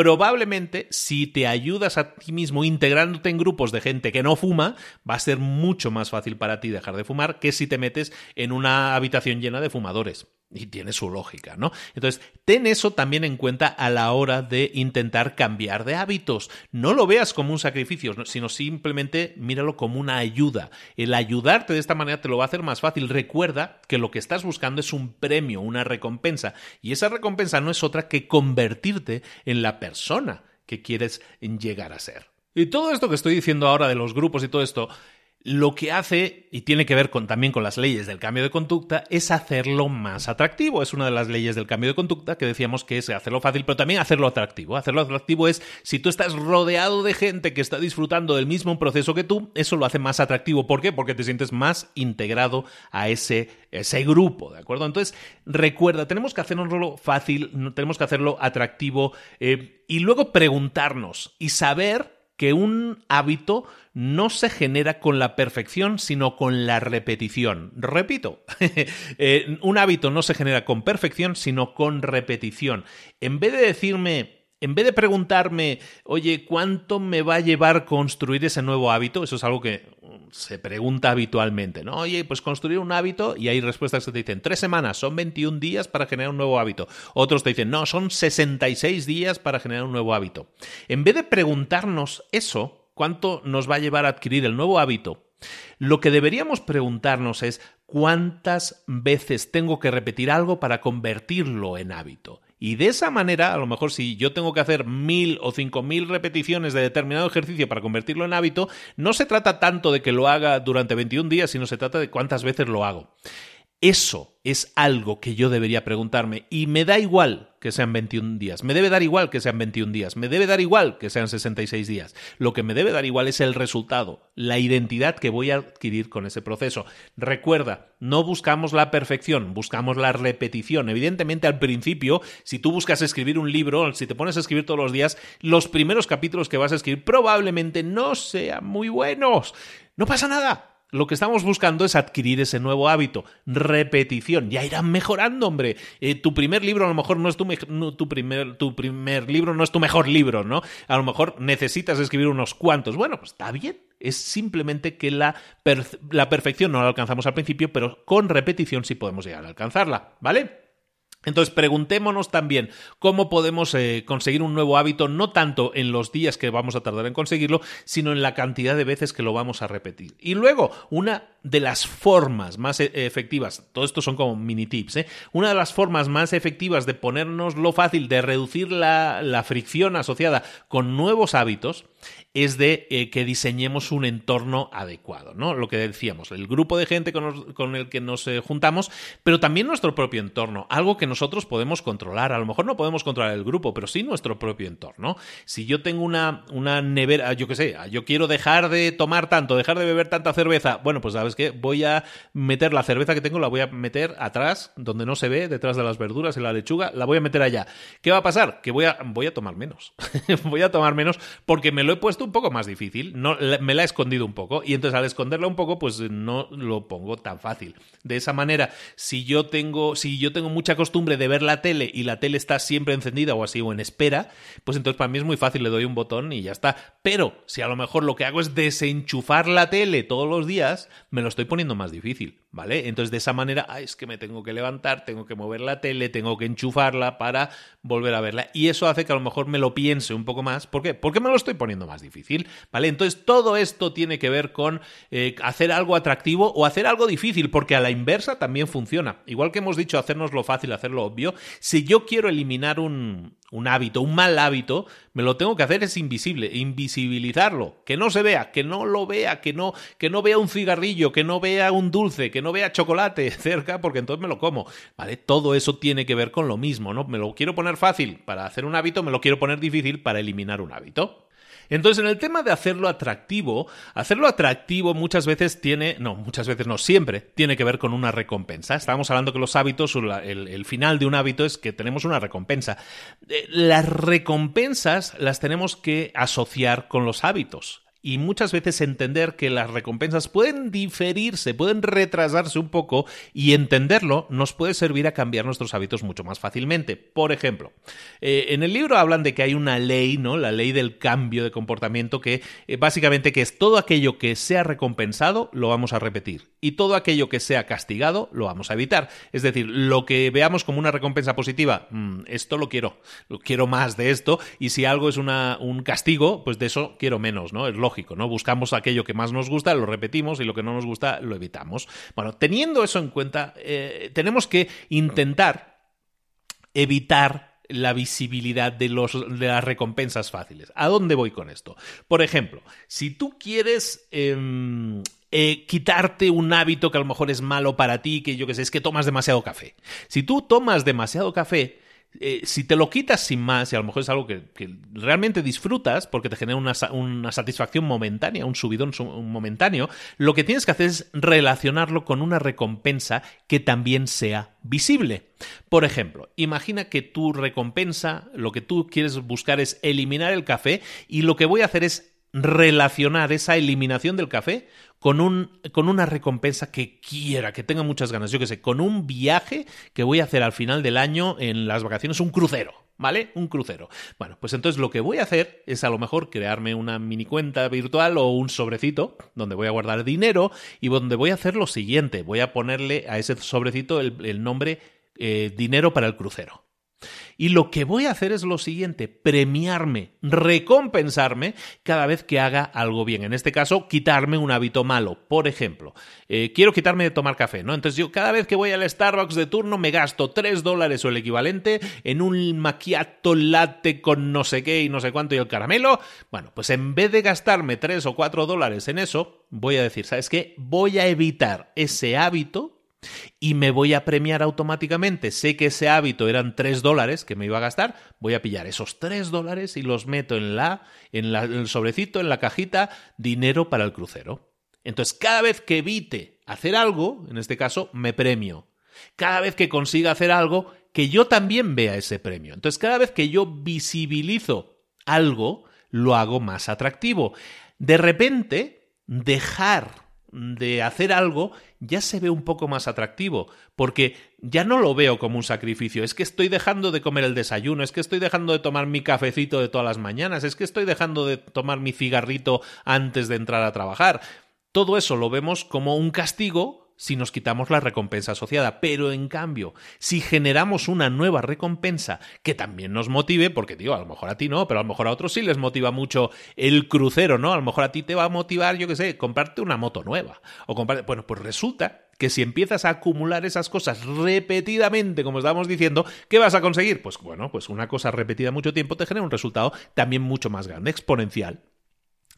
probablemente si te ayudas a ti mismo integrándote en grupos de gente que no fuma, va a ser mucho más fácil para ti dejar de fumar que si te metes en una habitación llena de fumadores. Y tiene su lógica, ¿no? Entonces, ten eso también en cuenta a la hora de intentar cambiar de hábitos. No lo veas como un sacrificio, sino simplemente míralo como una ayuda. El ayudarte de esta manera te lo va a hacer más fácil. Recuerda que lo que estás buscando es un premio, una recompensa. Y esa recompensa no es otra que convertirte en la persona que quieres llegar a ser. Y todo esto que estoy diciendo ahora de los grupos y todo esto lo que hace, y tiene que ver también con las leyes del cambio de conducta, es hacerlo más atractivo. Es una de las leyes del cambio de conducta que decíamos que es hacerlo fácil, pero también hacerlo atractivo. Hacerlo atractivo es, si tú estás rodeado de gente que está disfrutando del mismo proceso que tú, eso lo hace más atractivo. ¿Por qué? Porque te sientes más integrado a ese, ese grupo, ¿de acuerdo? Entonces, recuerda, tenemos que hacerlo fácil, tenemos que hacerlo atractivo eh, y luego preguntarnos y saber que un hábito no se genera con la perfección, sino con la repetición. Repito, eh, un hábito no se genera con perfección, sino con repetición. En vez de decirme en vez de preguntarme, oye, ¿cuánto me va a llevar construir ese nuevo hábito? Eso es algo que se pregunta habitualmente, ¿no? Oye, pues construir un hábito y hay respuestas que te dicen tres semanas, son 21 días para generar un nuevo hábito. Otros te dicen, no, son 66 días para generar un nuevo hábito. En vez de preguntarnos eso, ¿cuánto nos va a llevar a adquirir el nuevo hábito? Lo que deberíamos preguntarnos es cuántas veces tengo que repetir algo para convertirlo en hábito. Y de esa manera, a lo mejor si yo tengo que hacer mil o cinco mil repeticiones de determinado ejercicio para convertirlo en hábito, no se trata tanto de que lo haga durante 21 días, sino se trata de cuántas veces lo hago. Eso es algo que yo debería preguntarme y me da igual que sean 21 días, me debe dar igual que sean 21 días, me debe dar igual que sean 66 días. Lo que me debe dar igual es el resultado, la identidad que voy a adquirir con ese proceso. Recuerda, no buscamos la perfección, buscamos la repetición. Evidentemente al principio, si tú buscas escribir un libro, si te pones a escribir todos los días, los primeros capítulos que vas a escribir probablemente no sean muy buenos. No pasa nada, lo que estamos buscando es adquirir ese nuevo hábito, repetición. Ya irán mejorando, hombre. Eh, tu primer libro a lo mejor no es tu, tu primer libro, no es tu mejor libro, ¿no? A lo mejor necesitas escribir unos cuantos. Bueno, pues está bien. Es simplemente que la, la perfección no la alcanzamos al principio, pero con repetición sí podemos llegar a alcanzarla, ¿vale? Entonces, preguntémonos también cómo podemos eh, conseguir un nuevo hábito, no tanto en los días que vamos a tardar en conseguirlo, sino en la cantidad de veces que lo vamos a repetir. Y luego, una de las formas más e-, efectivas, todo esto son como mini tips, ¿eh? una de las formas más efectivas de ponernos lo fácil, de reducir la, la fricción asociada con nuevos hábitos, es de eh, que diseñemos un entorno adecuado, ¿no? Lo que decíamos, el grupo de gente con, el que nos eh, juntamos, pero también nuestro propio entorno, algo que nosotros podemos controlar. A lo mejor no podemos controlar el grupo, pero sí nuestro propio entorno. Si yo tengo una, una nevera, yo qué sé, yo quiero dejar de tomar tanto, dejar de beber tanta cerveza, bueno, pues sabes qué, voy a meter la cerveza que tengo, la voy a meter atrás, donde no se ve, detrás de las verduras, en la lechuga, la voy a meter allá. ¿Qué va a pasar? Que voy a, voy a tomar menos. voy a tomar menos porque me lo he puesto un poco más difícil, no, me la he escondido un poco y entonces al esconderla un poco pues no lo pongo tan fácil. De esa manera, si yo tengo si yo tengo mucha costumbre de ver la tele y la tele está siempre encendida o así o en espera, pues entonces para mí es muy fácil, le doy un botón y ya está. Pero si a lo mejor lo que hago es desenchufar la tele todos los días, me lo estoy poniendo más difícil, ¿vale? Entonces de esa manera, es que me tengo que levantar, tengo que mover la tele, tengo que enchufarla para volver a verla y eso hace que a lo mejor me lo piense un poco más. ¿Por qué? Porque me lo estoy poniendo más difícil, ¿vale? Entonces todo esto tiene que ver con eh, hacer algo atractivo o hacer algo difícil, porque a la inversa también funciona. Igual que hemos dicho hacernos lo fácil, hacerlo obvio, si yo quiero eliminar un, un hábito, un mal hábito, me lo tengo que hacer es invisible, invisibilizarlo, que no se vea, que no lo vea, que no, que no vea un cigarrillo, que no vea un dulce, que no vea chocolate cerca, porque entonces me lo como, ¿vale? Todo eso tiene que ver con lo mismo, ¿no? Me lo quiero poner fácil para hacer un hábito, me lo quiero poner difícil para eliminar un hábito. Entonces, en el tema de hacerlo atractivo, hacerlo atractivo muchas veces tiene, no, muchas veces no, siempre tiene que ver con una recompensa. Estábamos hablando que los hábitos, el, el final de un hábito es que tenemos una recompensa. Eh, las recompensas las tenemos que asociar con los hábitos y muchas veces entender que las recompensas pueden diferirse, pueden retrasarse un poco y entenderlo nos puede servir a cambiar nuestros hábitos mucho más fácilmente. Por ejemplo, eh, en el libro hablan de que hay una ley, ¿no? La ley del cambio de comportamiento que eh, básicamente que es todo aquello que sea recompensado lo vamos a repetir y todo aquello que sea castigado lo vamos a evitar. Es decir, lo que veamos como una recompensa positiva, mm, esto lo quiero, quiero más de esto y si algo es una, un castigo, pues de eso quiero menos, ¿no? Es ¿no? Buscamos aquello que más nos gusta, lo repetimos y lo que no nos gusta lo evitamos. Bueno, teniendo eso en cuenta, eh, tenemos que intentar evitar la visibilidad de, los, de las recompensas fáciles. ¿A dónde voy con esto? Por ejemplo, si tú quieres em, eh, quitarte un hábito que a lo mejor es malo para ti, que yo que sé, es que tomas demasiado café. Si tú tomas demasiado café, eh, si te lo quitas sin más, y a lo mejor es algo que, realmente disfrutas porque te genera una, satisfacción momentánea, un subidón momentáneo, lo que tienes que hacer es relacionarlo con una recompensa que también sea visible. Por ejemplo, imagina que tu recompensa, lo que tú quieres buscar es eliminar el café y lo que voy a hacer es relacionar esa eliminación del café con, un, con una recompensa que quiera, que tenga muchas ganas, yo que sé, con un viaje que voy a hacer al final del año en las vacaciones, un crucero. ¿Vale? Un crucero. Bueno, pues entonces lo que voy a hacer es a lo mejor crearme una mini cuenta virtual o un sobrecito donde voy a guardar dinero y donde voy a hacer lo siguiente. Voy a ponerle a ese sobrecito el, nombre eh, dinero para el crucero. Y lo que voy a hacer es lo siguiente, premiarme, recompensarme cada vez que haga algo bien. En este caso, quitarme un hábito malo. Por ejemplo, eh, quiero quitarme de tomar café, ¿no? Entonces yo cada vez que voy al Starbucks de turno me gasto 3 dólares o el equivalente en un macchiato latte con no sé qué y no sé cuánto y el caramelo. Bueno, pues en vez de gastarme 3 o 4 dólares en eso, voy a decir, ¿sabes qué? Voy a evitar ese hábito y me voy a premiar automáticamente. Sé que ese hábito eran 3 dólares que me iba a gastar, voy a pillar esos 3 dólares y los meto en, la, en, la, en el sobrecito, en la cajita, dinero para el crucero. Entonces, cada vez que evite hacer algo, en este caso, me premio. Cada vez que consiga hacer algo, que yo también vea ese premio. Entonces, cada vez que yo visibilizo algo, lo hago más atractivo. De repente, dejar de hacer algo ya se ve un poco más atractivo, porque ya no lo veo como un sacrificio, es que estoy dejando de comer el desayuno, es que estoy dejando de tomar mi cafecito de todas las mañanas, es que estoy dejando de tomar mi cigarrito antes de entrar a trabajar. Todo eso lo vemos como un castigo si nos quitamos la recompensa asociada, pero en cambio, si generamos una nueva recompensa que también nos motive, porque digo, a lo mejor a ti no, pero a lo mejor a otros sí les motiva mucho el crucero, ¿no? A lo mejor a ti te va a motivar, yo qué sé, comprarte una moto nueva o bueno, pues resulta que si empiezas a acumular esas cosas repetidamente, como estábamos diciendo, ¿qué vas a conseguir? Pues bueno, pues una cosa repetida mucho tiempo te genera un resultado también mucho más grande, exponencial.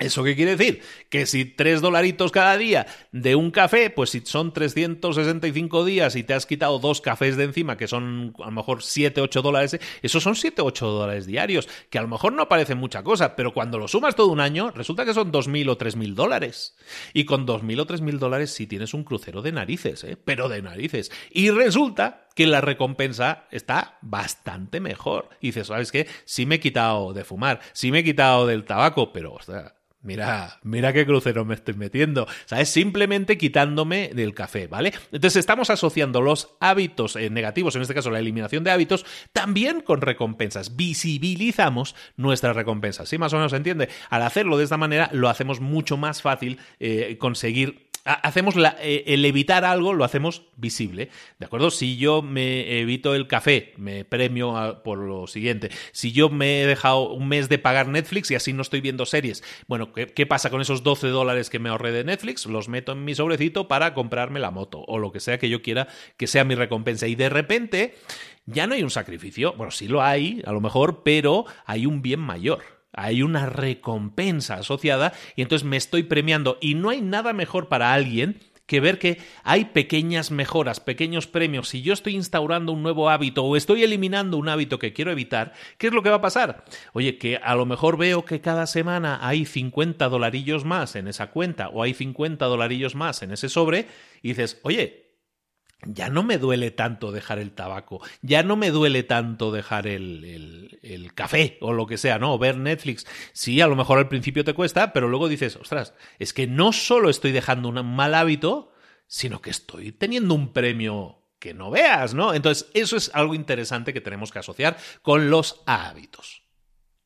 ¿Eso qué quiere decir? Que si tres dolaritos cada día de un café, pues si son 365 días y te has quitado dos cafés de encima, que son a lo mejor 7, 8 dólares, esos son 7, 8 dólares diarios, que a lo mejor no parece mucha cosa, pero cuando lo sumas todo un año, resulta que son 2.000 o 3.000 dólares. Y con 2.000 o 3.000 dólares sí tienes un crucero de narices, ¿eh? Pero de narices. Y resulta que la recompensa está bastante mejor. Y dices, ¿sabes qué? Sí me he quitado de fumar, sí me he quitado del tabaco, pero, o sea, Mira, mira qué crucero me estoy metiendo. ¿Sabes? Simplemente quitándome del café, ¿vale? Entonces estamos asociando los hábitos eh, negativos, en este caso la eliminación de hábitos, también con recompensas. Visibilizamos nuestras recompensas. ¿Sí? Más o menos se entiende. Al hacerlo de esta manera, lo hacemos mucho más fácil eh, conseguir hacemos eh, el evitar algo, lo hacemos visible. ¿De acuerdo? Si yo me evito el café, me premio por lo siguiente. Si yo me he dejado un mes de pagar Netflix y así no estoy viendo series, bueno, ¿qué, qué pasa con esos 12 dólares que me ahorré de Netflix? Los meto en mi sobrecito para comprarme la moto o lo que sea que yo quiera que sea mi recompensa. Y de repente ya no hay un sacrificio. Bueno, sí lo hay, a lo mejor, pero hay un bien mayor hay una recompensa asociada y entonces me estoy premiando y no hay nada mejor para alguien que ver que hay pequeñas mejoras, pequeños premios. Si yo estoy instaurando un nuevo hábito o estoy eliminando un hábito que quiero evitar, ¿qué es lo que va a pasar? Oye, que a lo mejor veo que cada semana hay 50 dolarillos más en esa cuenta o hay 50 dolarillos más en ese sobre y dices, oye, ya no me duele tanto dejar el tabaco, ya no me duele tanto dejar el, el, café o lo que sea, ¿no? O ver Netflix. Sí, a lo mejor al principio te cuesta, pero luego dices, ostras, es que no solo estoy dejando un mal hábito, sino que estoy teniendo un premio que no veas, ¿no? Entonces, eso es algo interesante que tenemos que asociar con los hábitos.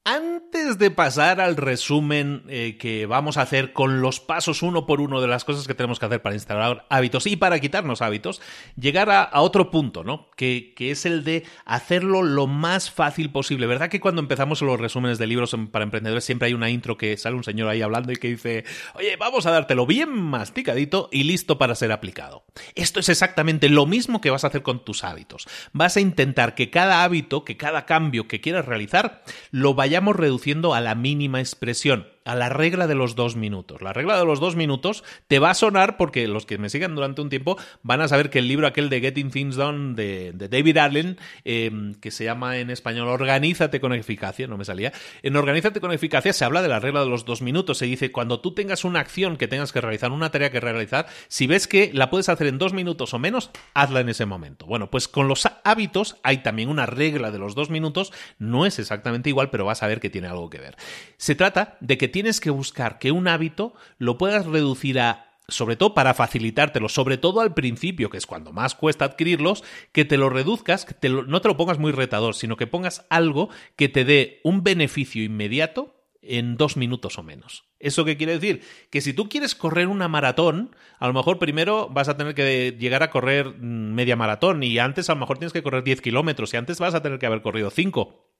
Antes de pasar al resumen eh, que vamos a hacer con los pasos uno por uno de las cosas que tenemos que hacer para instalar hábitos y para quitarnos hábitos, llegar a, otro punto, ¿no? Que, que, es el de hacerlo lo más fácil posible. ¿Verdad que cuando empezamos los resúmenes de libros para emprendedores siempre hay una intro que sale un señor ahí hablando y que dice, oye, vamos a dártelo bien masticadito y listo para ser aplicado? Esto es exactamente lo mismo que vas a hacer con tus hábitos. Vas a intentar que cada hábito, que cada cambio que quieras realizar, lo vaya reduciendo a la mínima expresión a la regla de los dos minutos. La regla de los dos minutos te va a sonar porque los que me sigan durante un tiempo van a saber que el libro aquel de Getting Things Done de, David Allen, em, que se llama en español Organízate con eficacia, no me salía, en Organízate con eficacia se habla de la regla de los dos minutos. Se dice, cuando tú tengas una acción que tengas que realizar, una tarea que realizar, si ves que la puedes hacer en dos minutos o menos, hazla en ese momento. Bueno, pues con los hábitos hay también una regla de los dos minutos, no es exactamente igual, pero vas a ver que tiene algo que ver. Se trata de que tienes que buscar que un hábito lo puedas reducir a sobre todo para facilitártelo, sobre todo al principio, que es cuando más cuesta adquirirlos, que te lo reduzcas, que no te lo pongas muy retador, sino que pongas algo que te dé un beneficio inmediato en dos minutos o menos. ¿Eso qué quiere decir? Que si tú quieres correr una maratón, a lo mejor primero vas a tener que llegar a correr mm, media maratón y antes a lo mejor tienes que correr 10 kilómetros y antes vas a tener que haber corrido 5.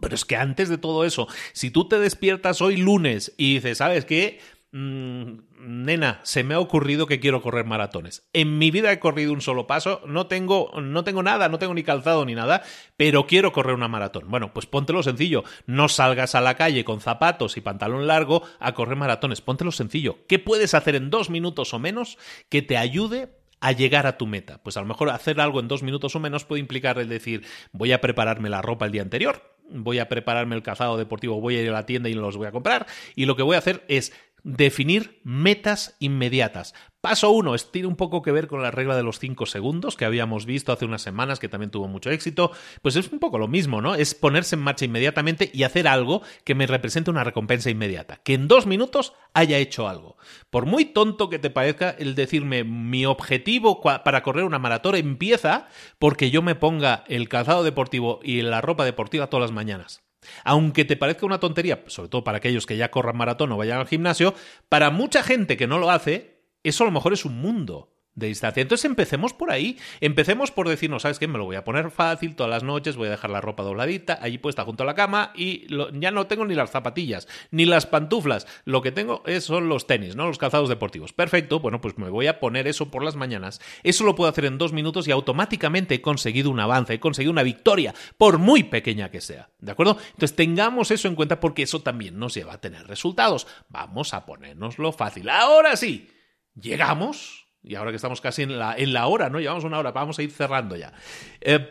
Pero es que antes de todo eso, si tú te despiertas hoy lunes y dices, ¿sabes qué? Mm, nena, se me ha ocurrido que quiero correr maratones. En mi vida he corrido un solo paso, no tengo, no tengo nada, no tengo ni calzado ni nada, pero quiero correr una maratón. Bueno, pues póntelo sencillo. No salgas a la calle con zapatos y pantalón largo a correr maratones. Póntelo sencillo. ¿Qué puedes hacer en dos minutos o menos que te ayude a llegar a tu meta? Pues a lo mejor hacer algo en dos minutos o menos puede implicar el decir, voy a prepararme la ropa el día anterior, voy a prepararme el calzado deportivo, voy a ir a la tienda y los voy a comprar. Y lo que voy a hacer es definir metas inmediatas. Paso 1, esto tiene un poco que ver con la regla de los 5 segundos que habíamos visto hace unas semanas que también tuvo mucho éxito. Pues es un poco lo mismo, ¿no? Es ponerse en marcha inmediatamente y hacer algo que me represente una recompensa inmediata. Que en dos minutos haya hecho algo. Por muy tonto que te parezca el decirme mi objetivo para correr una maratón empieza porque yo me ponga el calzado deportivo y la ropa deportiva todas las mañanas. Aunque te parezca una tontería, sobre todo para aquellos que ya corran maratón o vayan al gimnasio, para mucha gente que no lo hace, eso a lo mejor es un mundo de distancia. Entonces empecemos por ahí. Empecemos por decirnos, ¿sabes qué? Me lo voy a poner fácil todas las noches, voy a dejar la ropa dobladita, allí puesta junto a la cama y ya no tengo ni las zapatillas, ni las pantuflas. Lo que tengo es, son los tenis, ¿no? Los calzados deportivos. Perfecto, bueno, pues me voy a poner eso por las mañanas. Eso lo puedo hacer en dos minutos y automáticamente he conseguido un avance, he conseguido una victoria, por muy pequeña que sea. ¿De acuerdo? Entonces tengamos eso en cuenta porque eso también nos lleva a tener resultados. Vamos a ponernoslo fácil. Ahora sí, llegamos y ahora que estamos casi en la, en la hora, ¿no? Llevamos una hora, vamos a ir cerrando ya. Eh,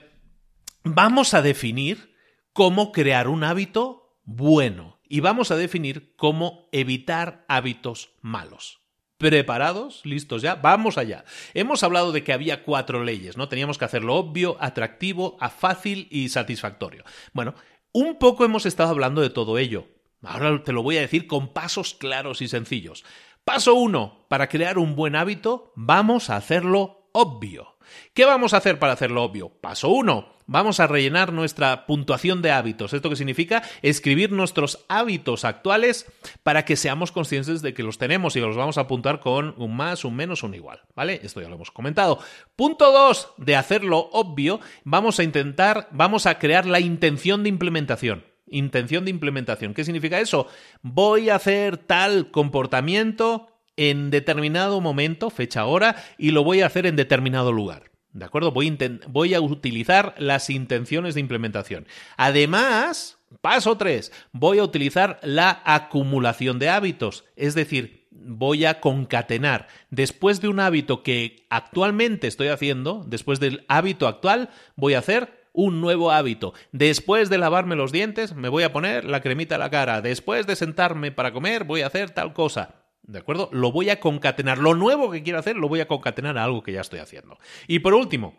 vamos a definir cómo crear un hábito bueno y vamos a definir cómo evitar hábitos malos. ¿Preparados? ¿Listos ya? Vamos allá. Hemos hablado de que había cuatro leyes, ¿no? Teníamos que hacerlo obvio, atractivo, fácil y satisfactorio. Bueno, un poco hemos estado hablando de todo ello. Ahora te lo voy a decir con pasos claros y sencillos. Paso 1. Para crear un buen hábito, vamos a hacerlo obvio. ¿Qué vamos a hacer para hacerlo obvio? Paso 1 vamos a rellenar nuestra puntuación de hábitos. ¿Esto qué significa? Escribir nuestros hábitos actuales para que seamos conscientes de que los tenemos y los vamos a apuntar con un más, un menos, un igual. ¿Vale? Esto ya lo hemos comentado. Punto 2 de hacerlo obvio, vamos a intentar, vamos a crear la intención de implementación. Intención de implementación. ¿Qué significa eso? Voy a hacer tal comportamiento en determinado momento, fecha, hora, y lo voy a hacer en determinado lugar. ¿De acuerdo? Voy, voy a utilizar las intenciones de implementación. Además, paso 3, voy a utilizar la acumulación de hábitos. Es decir, voy a concatenar. Después de un hábito que actualmente estoy haciendo, después del hábito actual, voy a hacer un nuevo hábito. Después de lavarme los dientes, me voy a poner la cremita a la cara. Después de sentarme para comer, voy a hacer tal cosa. ¿De acuerdo? Lo voy a concatenar. Lo nuevo que quiero hacer lo voy a concatenar a algo que ya estoy haciendo. Y por último,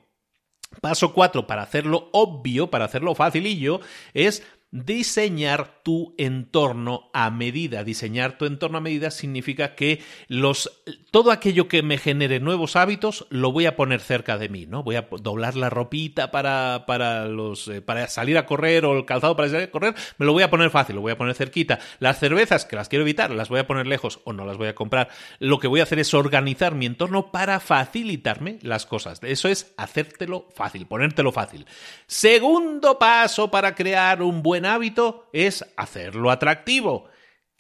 paso 4 para hacerlo obvio, para hacerlo facilillo, es Diseñar tu entorno a medida. Diseñar tu entorno a medida significa que los, todo aquello que me genere nuevos hábitos lo voy a poner cerca de mí, ¿no? Voy a doblar la ropita para, para, los, eh, para salir a correr o el calzado para salir a correr, me lo voy a poner fácil, lo voy a poner cerquita. Las cervezas, que las quiero evitar, las voy a poner lejos o no las voy a comprar. Lo que voy a hacer es organizar mi entorno para facilitarme las cosas. Eso es hacértelo fácil, ponértelo fácil. Segundo paso para crear un buen hábito es hacerlo atractivo.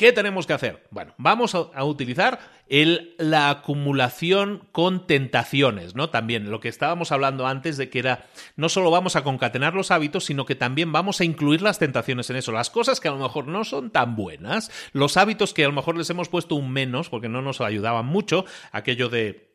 ¿Qué tenemos que hacer? Bueno, vamos a, utilizar el, la acumulación con tentaciones, ¿no? También lo que estábamos hablando antes de que era, no solo vamos a concatenar los hábitos, sino que también vamos a incluir las tentaciones en eso. Las cosas que a lo mejor no son tan buenas, los hábitos que a lo mejor les hemos puesto un menos, porque no nos ayudaban mucho, aquello de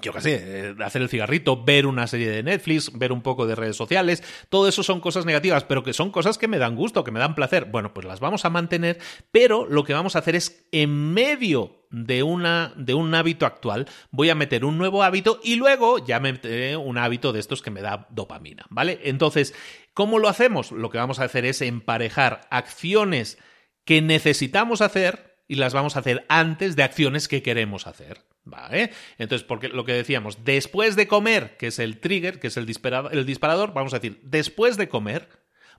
yo qué sé, eh, hacer el cigarrito, ver una serie de Netflix, ver un poco de redes sociales, todo eso son cosas negativas, pero que son cosas que me dan gusto, que me dan placer. Bueno, pues las vamos a mantener, pero lo que vamos a hacer es en medio de, una, de un hábito actual, voy a meter un nuevo hábito y luego ya meteré un hábito de estos que me da dopamina, ¿vale? Entonces, ¿cómo lo hacemos? Lo que vamos a hacer es emparejar acciones que necesitamos hacer y las vamos a hacer antes de acciones que queremos hacer. ¿Vale? Entonces, porque lo que decíamos, después de comer, que es el trigger, que es el disparador, el disparador, vamos a decir, después de comer,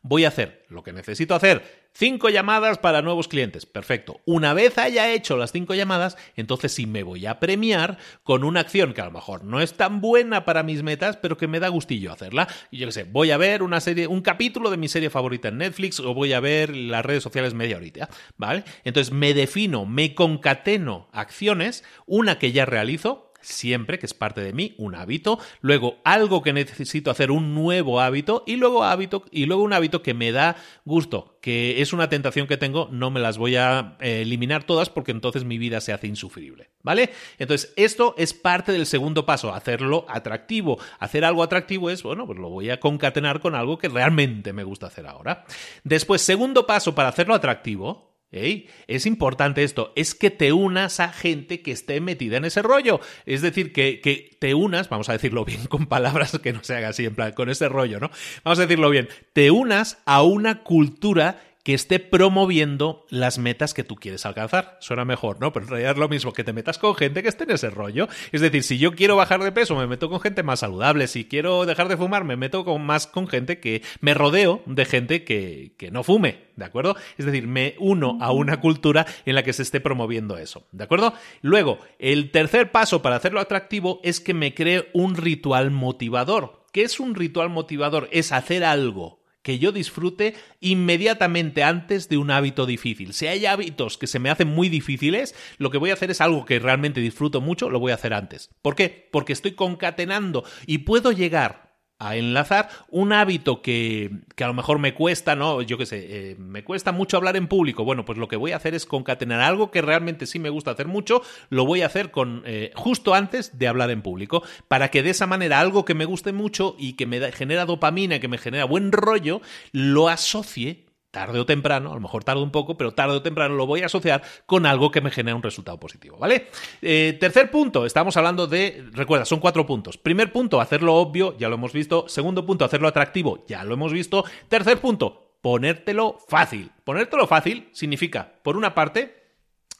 voy a hacer lo que necesito hacer, cinco llamadas para nuevos clientes. Perfecto. Una vez haya hecho las cinco llamadas, entonces sí me voy a premiar con una acción que a lo mejor no es tan buena para mis metas, pero que me da gustillo hacerla. Y yo qué sé, voy a ver una serie, un capítulo de mi serie favorita en Netflix o voy a ver las redes sociales media horita, ¿vale? Entonces me defino, me concateno acciones, una que ya realizo, siempre, que es parte de mí, un hábito, luego algo que necesito hacer un nuevo hábito y luego hábito y luego un hábito que me da gusto, que es una tentación que tengo, no me las voy a eh, eliminar todas porque entonces mi vida se hace insufrible, ¿vale? Entonces, esto es parte del segundo paso, hacerlo atractivo. Hacer algo atractivo es, bueno, pues lo voy a concatenar con algo que realmente me gusta hacer ahora. Después, segundo paso para hacerlo atractivo, es importante esto, es que te unas a gente que esté metida en ese rollo. Es decir, que, que, te unas, vamos a decirlo bien con palabras que no se haga así, en plan, con ese rollo, ¿no? Vamos a decirlo bien, te unas a una cultura que esté promoviendo las metas que tú quieres alcanzar. Suena mejor, ¿no? Pero en realidad es lo mismo que te metas con gente que esté en ese rollo. Es decir, si yo quiero bajar de peso, me meto con gente más saludable. Si quiero dejar de fumar, me meto con más con gente que me rodeo de gente que, que no fume, ¿de acuerdo? Es decir, me uno a una cultura en la que se esté promoviendo eso, ¿de acuerdo? Luego, el tercer paso para hacerlo atractivo es que me cree un ritual motivador. ¿Qué es un ritual motivador? Es hacer algo que yo disfrute inmediatamente antes de un hábito difícil. Si hay hábitos que se me hacen muy difíciles, lo que voy a hacer es algo que realmente disfruto mucho, lo voy a hacer antes. ¿Por qué? Porque estoy concatenando y puedo llegar a enlazar un hábito que, que, a lo mejor me cuesta, ¿no? Yo qué sé, eh, me cuesta mucho hablar en público. Bueno, pues lo que voy a hacer es concatenar algo que realmente sí me gusta hacer mucho, lo voy a hacer con eh, justo antes de hablar en público, para que de esa manera algo que me guste mucho y que me genera dopamina, que me genera buen rollo, lo asocie tarde o temprano, a lo mejor tarde un poco, pero tarde o temprano lo voy a asociar con algo que me genere un resultado positivo, ¿vale? Eh, tercer punto, estamos hablando de, recuerda, son cuatro puntos. Primer punto, hacerlo obvio, ya lo hemos visto. Segundo punto, hacerlo atractivo, ya lo hemos visto. Tercer punto, ponértelo fácil. Ponértelo fácil significa, por una parte,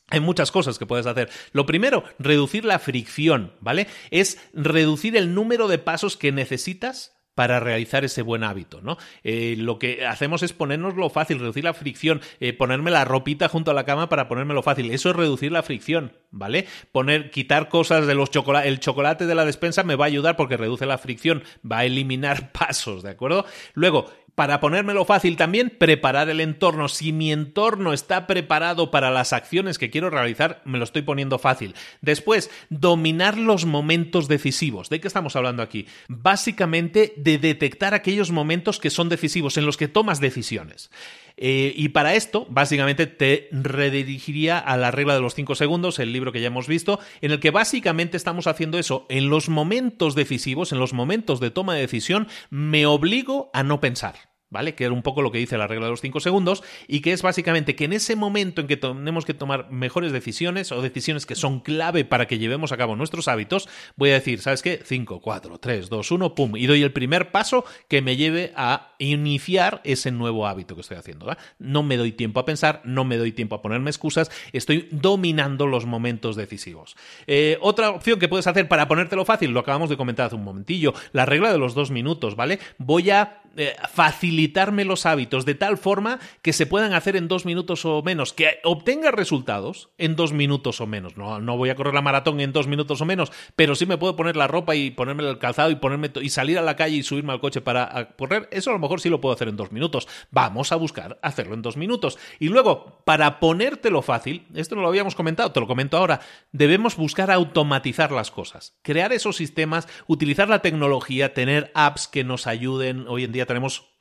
hay muchas cosas que puedes hacer. Lo primero, reducir la fricción, ¿vale? Es reducir el número de pasos que necesitas para realizar ese buen hábito, ¿no? Eh, lo que hacemos es ponernos fácil, reducir la fricción, eh, ponerme la ropita junto a la cama para ponérmelo fácil. Eso es reducir la fricción, ¿vale? Poner, quitar cosas de los chocolates, el chocolate de la despensa me va a ayudar porque reduce la fricción, va a eliminar pasos, ¿de acuerdo? Luego, para ponérmelo fácil también, preparar el entorno. Si mi entorno está preparado para las acciones que quiero realizar, me lo estoy poniendo fácil. Después, dominar los momentos decisivos. ¿De qué estamos hablando aquí? Básicamente de detectar aquellos momentos que son decisivos, en los que tomas decisiones. Eh, y para esto, básicamente, te redirigiría a la regla de los 5 segundos, el libro que ya hemos visto, en el que básicamente estamos haciendo eso. En los momentos decisivos, en los momentos de toma de decisión, me obligo a no pensar. ¿Vale? Que era un poco lo que dice la regla de los 5 segundos y que es básicamente que en ese momento en que tenemos que tomar mejores decisiones o decisiones que son clave para que llevemos a cabo nuestros hábitos, voy a decir, ¿sabes qué? 5, 4, 3, 2, 1, pum, y doy el primer paso que me lleve a iniciar ese nuevo hábito que estoy haciendo. No me doy tiempo a pensar, no me doy tiempo a ponerme excusas, estoy dominando los momentos decisivos. Eh, otra opción que puedes hacer para ponértelo fácil, lo acabamos de comentar hace un momentillo, la regla de los dos minutos, ¿vale? Voy a eh, facilitarme los hábitos de tal forma que se puedan hacer en dos minutos o menos, que obtenga resultados en dos minutos o menos. No, no voy a correr la maratón en dos minutos o menos, pero sí me puedo poner la ropa y ponerme el calzado y ponerme y salir a la calle y subirme al coche para correr. Eso a lo mejor sí lo puedo hacer en dos minutos. Vamos a buscar hacerlo en dos minutos. Y luego, para ponértelo fácil, esto no lo habíamos comentado, te lo comento ahora, debemos buscar automatizar las cosas, crear esos sistemas, utilizar la tecnología, tener apps que nos ayuden hoy en día tenemos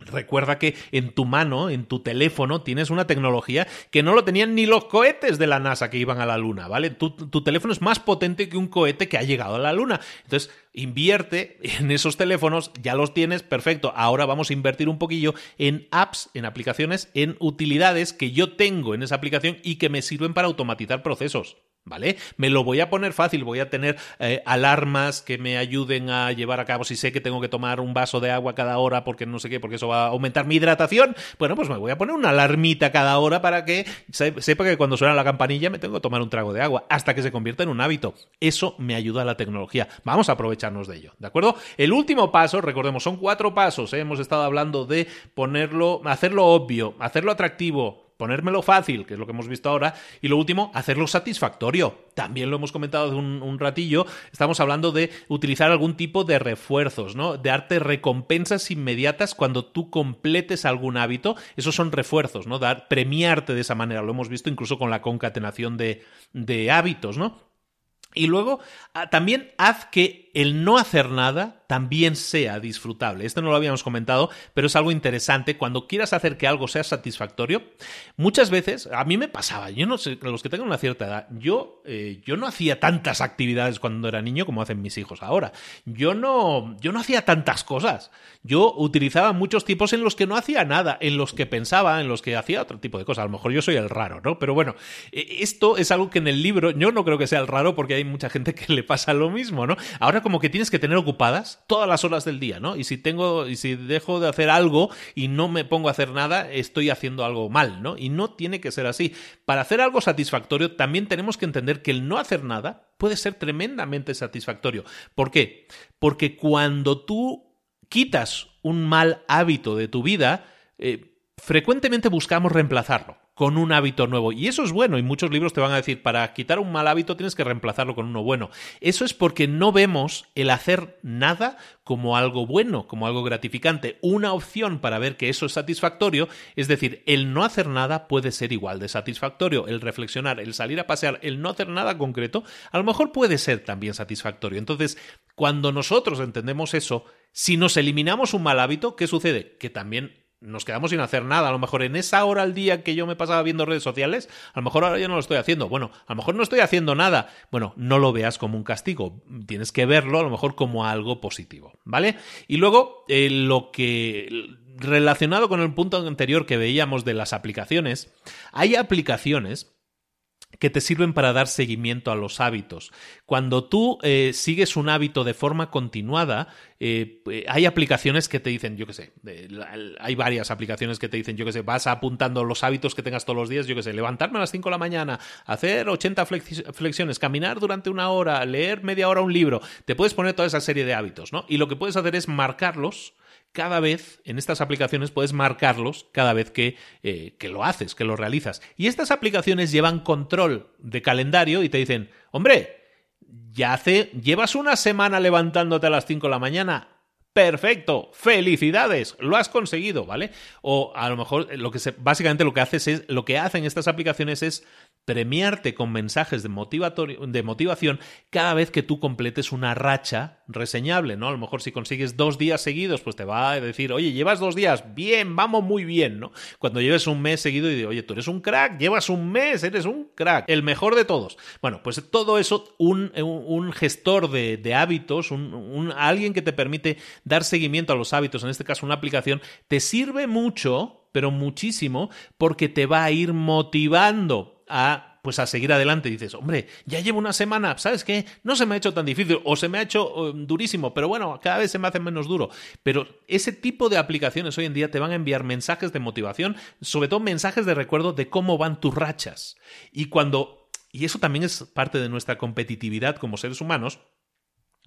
Recuerda que en tu mano, en tu teléfono, tienes una tecnología que no lo tenían ni los cohetes de la NASA que iban a la Luna, ¿vale? Tu, tu, teléfono es más potente que un cohete que ha llegado a la Luna. Entonces, invierte en esos teléfonos, ya los tienes, perfecto. Ahora vamos a invertir un poquillo en apps, en aplicaciones, en utilidades que yo tengo en esa aplicación y que me sirven para automatizar procesos. ¿Vale? Me lo voy a poner fácil, voy a tener eh, alarmas que me ayuden a llevar a cabo si sé que tengo que tomar un vaso de agua cada hora porque no sé qué, porque eso va a aumentar mi hidratación. Bueno, pues me voy a poner una alarmita cada hora para que sepa que cuando suena la campanilla me tengo que tomar un trago de agua hasta que se convierta en un hábito. Eso me ayuda a la tecnología. Vamos a aprovecharnos de ello, ¿de acuerdo? El último paso, recordemos, son cuatro pasos. ¿eh? Hemos estado hablando de ponerlo, hacerlo obvio, hacerlo atractivo, ponérmelo fácil, que es lo que hemos visto ahora, y lo último, hacerlo satisfactorio. También lo hemos comentado hace un, ratillo, estamos hablando de utilizar algún tipo de refuerzos, ¿no? De darte recompensas inmediatas cuando tú completes algún hábito. Esos son refuerzos, ¿no? Dar, premiarte de esa manera. Lo hemos visto incluso con la concatenación de, hábitos, ¿no? Y luego ah, también haz que el no hacer nada también sea disfrutable. Esto no lo habíamos comentado, pero es algo interesante. Cuando quieras hacer que algo sea satisfactorio, muchas veces, a mí me pasaba, yo no sé, los que tengan una cierta edad, yo, eh, yo no hacía tantas actividades cuando era niño como hacen mis hijos ahora. Yo no, yo no hacía tantas cosas. Yo utilizaba muchos tipos en los que no hacía nada, en los que pensaba, en los que hacía otro tipo de cosas. A lo mejor yo soy el raro, ¿no? Pero bueno, e, esto es algo que en el libro, yo no creo que sea el raro porque hay mucha gente que le pasa lo mismo, ¿no? Ahora como que tienes que tener ocupadas todas las horas del día, ¿no? Y si tengo, y si dejo de hacer algo y no me pongo a hacer nada, estoy haciendo algo mal, ¿no? Y no tiene que ser así. Para hacer algo satisfactorio, también tenemos que entender que el no hacer nada puede ser tremendamente satisfactorio. ¿Por qué? Porque cuando tú quitas un mal hábito de tu vida, eh, frecuentemente buscamos reemplazarlo con un hábito nuevo. Y eso es bueno, y muchos libros te van a decir, para quitar un mal hábito tienes que reemplazarlo con uno bueno. Eso es porque no vemos el hacer nada como algo bueno, como algo gratificante. Una opción para ver que eso es satisfactorio, es decir, el no hacer nada puede ser igual de satisfactorio. El reflexionar, el salir a pasear, el no hacer nada concreto, a lo mejor puede ser también satisfactorio. Entonces, cuando nosotros entendemos eso, si nos eliminamos un mal hábito, ¿qué sucede? Que también nos quedamos sin hacer nada. A lo mejor en esa hora al día que yo me pasaba viendo redes sociales, a lo mejor ahora ya no lo estoy haciendo. Bueno, a lo mejor no estoy haciendo nada. Bueno, no lo veas como un castigo. Tienes que verlo a lo mejor como algo positivo, ¿vale? Y luego, eh, lo que relacionado con el punto anterior que veíamos de las aplicaciones, hay aplicaciones que te sirven para dar seguimiento a los hábitos. Cuando tú eh, sigues un hábito de forma continuada, eh, eh, hay aplicaciones que te dicen, yo qué sé, hay varias aplicaciones que te dicen, yo qué sé, vas apuntando los hábitos que tengas todos los días, yo qué sé, levantarme a las 5 de la mañana, hacer 80 flexiones, caminar durante una hora, leer media hora un libro, te puedes poner toda esa serie de hábitos, ¿no? Y lo que puedes hacer es marcarlos cada vez en estas aplicaciones puedes marcarlos cada vez que, eh, que, lo haces, que lo realizas. Y estas aplicaciones llevan control de calendario y te dicen, hombre, ya hace, llevas una semana levantándote a las 5 de la mañana. Perfecto, felicidades, lo has conseguido, ¿vale? O a lo mejor lo que básicamente lo que haces es, lo que hacen estas aplicaciones es premiarte con mensajes de, de motivación cada vez que tú completes una racha reseñable, ¿no? A lo mejor si consigues dos días seguidos, pues te va a decir, oye, llevas dos días, bien, vamos muy bien, ¿no? Cuando lleves un mes seguido y digo, oye, tú eres un crack, llevas un mes, eres un crack, el mejor de todos. Bueno, pues todo eso, un, gestor de, hábitos, un, alguien que te permite dar seguimiento a los hábitos, en este caso una aplicación, te sirve mucho, pero muchísimo, porque te va a ir motivando a pues a seguir adelante. dices, hombre, ya llevo una semana, ¿sabes qué? No se me ha hecho tan difícil o se me ha hecho um, durísimo, pero bueno, cada vez se me hace menos duro. Pero ese tipo de aplicaciones hoy en día te van a enviar mensajes de motivación, sobre todo mensajes de recuerdo de cómo van tus rachas. Y cuando, y eso también es parte de nuestra competitividad como seres humanos,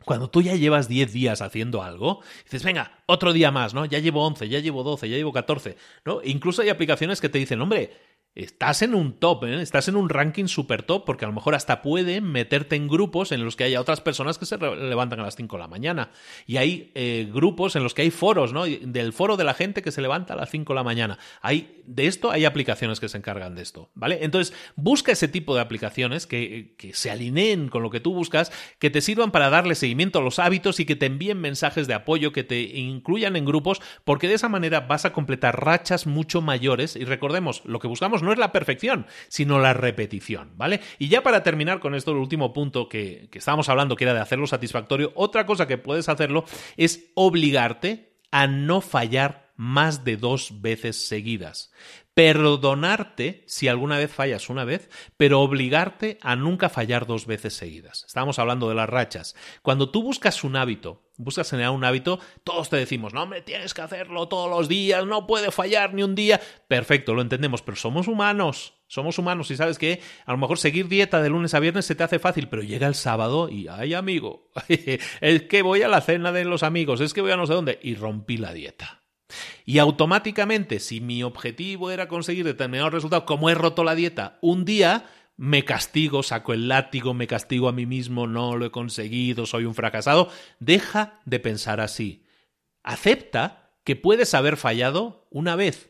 cuando tú ya llevas 10 días haciendo algo, dices, venga, otro día más, ¿no? Ya llevo 11, ya llevo 12, ya llevo 14, ¿no? incluso hay aplicaciones que te dicen, hombre, estás en un top, ¿eh? estás en un ranking super top, porque a lo mejor hasta pueden meterte en grupos en los que haya otras personas que se levantan a las 5 de la mañana. Y hay eh, grupos en los que hay foros, ¿no? Del foro de la gente que se levanta a las 5 de la mañana. Hay, de esto hay aplicaciones que se encargan de esto, ¿vale? Entonces, busca ese tipo de aplicaciones que, que se alineen con lo que tú buscas, que te sirvan para darle seguimiento a los hábitos y que te envíen mensajes de apoyo, que te incluyan en grupos, porque de esa manera vas a completar rachas mucho mayores. Y recordemos, lo que buscamos no es la perfección, sino la repetición, ¿vale? Y ya para terminar con esto, el último punto que, que estábamos hablando, que era de hacerlo satisfactorio, otra cosa que puedes hacerlo es obligarte a no fallar más de dos veces seguidas. Perdonarte si alguna vez fallas una vez, pero obligarte a nunca fallar dos veces seguidas. Estábamos hablando de las rachas. Cuando tú buscas un hábito, buscas generar un hábito, todos te decimos, no, hombre, tienes que hacerlo todos los días, no puede fallar ni un día. Perfecto, lo entendemos, pero somos humanos. Somos humanos y sabes que a lo mejor seguir dieta de lunes a viernes se te hace fácil, pero llega el sábado y, ay amigo, es que voy a la cena de los amigos, es que voy a no sé dónde y rompí la dieta. Y automáticamente, si mi objetivo era conseguir determinado resultado, como he roto la dieta un día, me castigo, saco el látigo, me castigo a mí mismo, no lo he conseguido, soy un fracasado. Deja de pensar así. Acepta que puedes haber fallado una vez,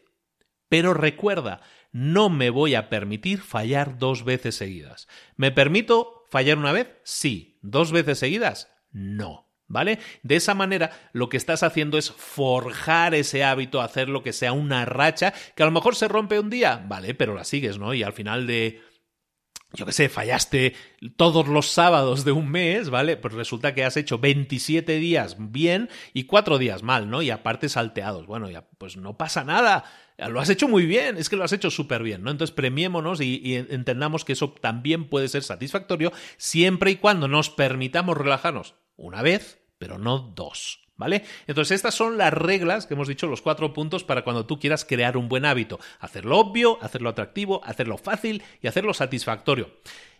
pero recuerda, no me voy a permitir fallar dos veces seguidas. ¿Me permito fallar una vez? Sí. ¿Dos veces seguidas? No. ¿Vale? De esa manera lo que estás haciendo es forjar ese hábito, hacer lo que sea una racha, que a lo mejor se rompe un día, vale, pero la sigues, ¿no? Y al final de, yo qué sé, fallaste todos los sábados de un mes, ¿vale? Pues resulta que has hecho 27 días bien y 4 días mal, ¿no? Y aparte salteados. Bueno, ya, pues no pasa nada. Lo has hecho muy bien, es que lo has hecho súper bien, ¿no? Entonces premiémonos y, y, entendamos que eso también puede ser satisfactorio siempre y cuando nos permitamos relajarnos una vez, pero no dos. ¿Vale? Entonces, estas son las reglas que hemos dicho, los cuatro puntos para cuando tú quieras crear un buen hábito. Hacerlo obvio, hacerlo atractivo, hacerlo fácil y hacerlo satisfactorio.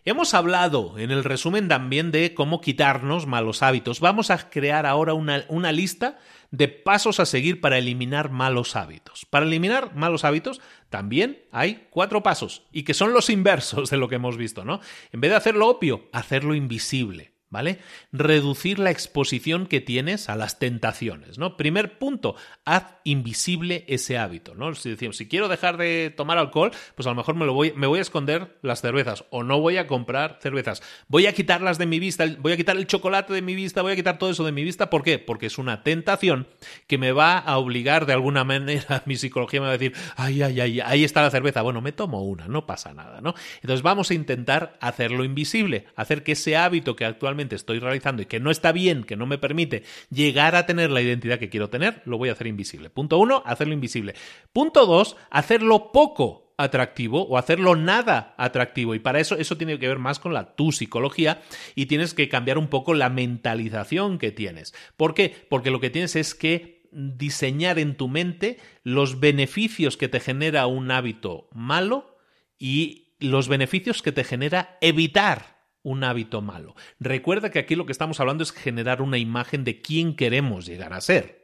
Hemos hablado en el resumen también de cómo quitarnos malos hábitos. Vamos a crear ahora una, una lista de pasos a seguir para eliminar malos hábitos. Para eliminar malos hábitos también hay cuatro pasos y que son los inversos de lo que hemos visto, ¿no? En vez de hacerlo obvio, hacerlo invisible. ¿Vale? Reducir la exposición que tienes a las tentaciones, ¿no? Primer punto, haz invisible ese hábito, ¿no? Si decimos, si quiero dejar de tomar alcohol, pues a lo mejor me, lo voy, me voy a esconder las cervezas o no voy a comprar cervezas. Voy a quitarlas de mi vista, voy a quitar el chocolate de mi vista, voy a quitar todo eso de mi vista. ¿Por qué? Porque es una tentación que me va a obligar de alguna manera, mi psicología me va a decir, ay, ay, ay, ahí está la cerveza. Bueno, me tomo una, no pasa nada, ¿no? Entonces vamos a intentar hacerlo invisible, hacer que ese hábito que actualmente estoy realizando y que no está bien, que no me permite llegar a tener la identidad que quiero tener, lo voy a hacer invisible. Punto uno, hacerlo invisible. Punto dos, hacerlo poco atractivo o hacerlo nada atractivo. Y para eso eso tiene que ver más con la tu psicología y tienes que cambiar un poco la mentalización que tienes. ¿Por qué? Porque lo que tienes es que diseñar en tu mente los beneficios que te genera un hábito malo y los beneficios que te genera evitar un hábito malo. Recuerda que aquí lo que estamos hablando es generar una imagen de quién queremos llegar a ser.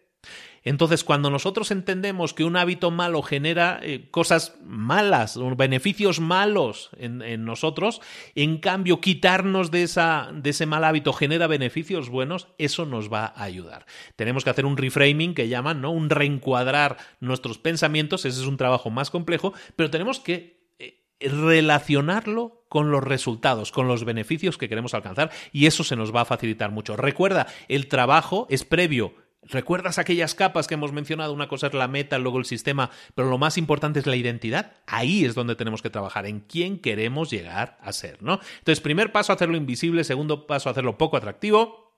Entonces, cuando nosotros entendemos que un hábito malo genera eh, cosas malas, beneficios malos en, nosotros, en cambio, quitarnos de, esa, de ese mal hábito genera beneficios buenos, eso nos va a ayudar. Tenemos que hacer un reframing que llaman, ¿no? Un reencuadrar nuestros pensamientos, ese es un trabajo más complejo, pero tenemos que eh, relacionarlo con los resultados, con los beneficios que queremos alcanzar y eso se nos va a facilitar mucho. Recuerda, el trabajo es previo ¿Recuerdas aquellas capas que hemos mencionado? Una cosa es la meta, luego el sistema, pero lo más importante es la identidad. Ahí es donde tenemos que trabajar, en quién queremos llegar a ser, ¿no? Entonces, primer paso, hacerlo invisible, segundo paso, hacerlo poco atractivo.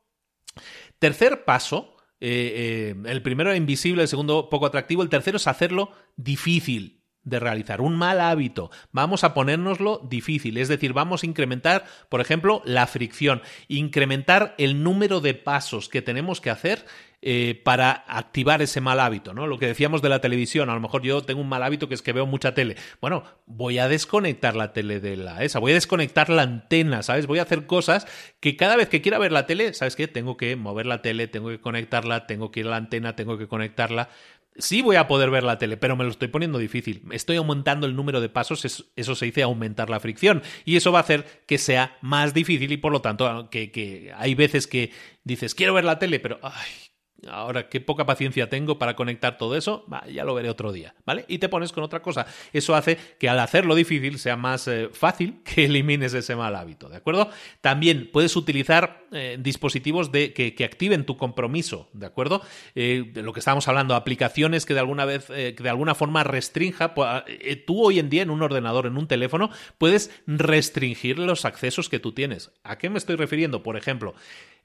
Tercer paso, eh, eh, el primero invisible, el segundo poco atractivo, el tercero es hacerlo difícil de realizar, un mal hábito. Vamos a ponérnoslo difícil, es decir, vamos a incrementar, por ejemplo, la fricción, incrementar el número de pasos que tenemos que hacer eh, para activar ese mal hábito, ¿no? Lo que decíamos de la televisión, a lo mejor yo tengo un mal hábito que es que veo mucha tele. Bueno, voy a desconectar la tele de la esa, voy a desconectar la antena, ¿sabes? Voy a hacer cosas que cada vez que quiera ver la tele, ¿sabes qué? Tengo que mover la tele, tengo que conectarla, tengo que ir a la antena, tengo que conectarla sí voy a poder ver la tele, pero me lo estoy poniendo difícil. Estoy aumentando el número de pasos, eso se dice aumentar la fricción. Y eso va a hacer que sea más difícil y por lo tanto que, que hay veces que dices, quiero ver la tele, pero ay, Ahora, qué poca paciencia tengo para conectar todo eso, ya lo veré otro día, ¿vale? Y te pones con otra cosa. Eso hace que al hacerlo difícil sea más eh, fácil que elimines ese mal hábito, ¿de acuerdo? También puedes utilizar eh, dispositivos de, que, activen tu compromiso, ¿de acuerdo? Eh, de lo que estábamos hablando, aplicaciones que de alguna vez, que de alguna forma restrinja. Ah, tú hoy en día en un ordenador, en un teléfono, puedes restringir los accesos que tú tienes. ¿A qué me estoy refiriendo? Por ejemplo,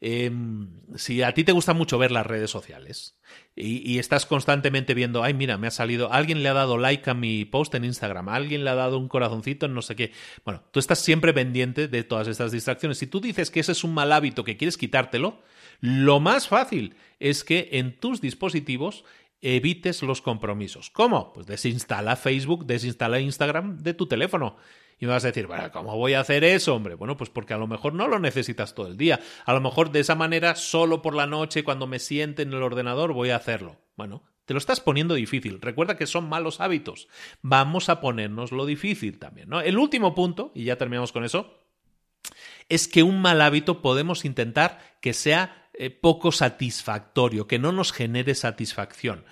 Em, si a ti te gusta mucho ver las redes sociales y, estás constantemente viendo, ay, mira, me ha salido, alguien le ha dado like a mi post en Instagram, alguien le ha dado un corazoncito en no sé qué. Bueno, tú estás siempre pendiente de todas estas distracciones. Si tú dices que ese es un mal hábito que quieres quitártelo, lo más fácil es que en tus dispositivos evites los compromisos. ¿Cómo? Pues desinstala Facebook, desinstala Instagram de tu teléfono. Y me vas a decir, bueno, ¿cómo voy a hacer eso, hombre? Bueno, pues porque a lo mejor no lo necesitas todo el día. A lo mejor de esa manera, solo por la noche, cuando me siente en el ordenador, voy a hacerlo. Bueno, te lo estás poniendo difícil. Recuerda que son malos hábitos. Vamos a ponernos lo difícil también, ¿no? El último punto, y ya terminamos con eso, es que un mal hábito podemos intentar que sea eh, poco satisfactorio, que no nos genere satisfacción.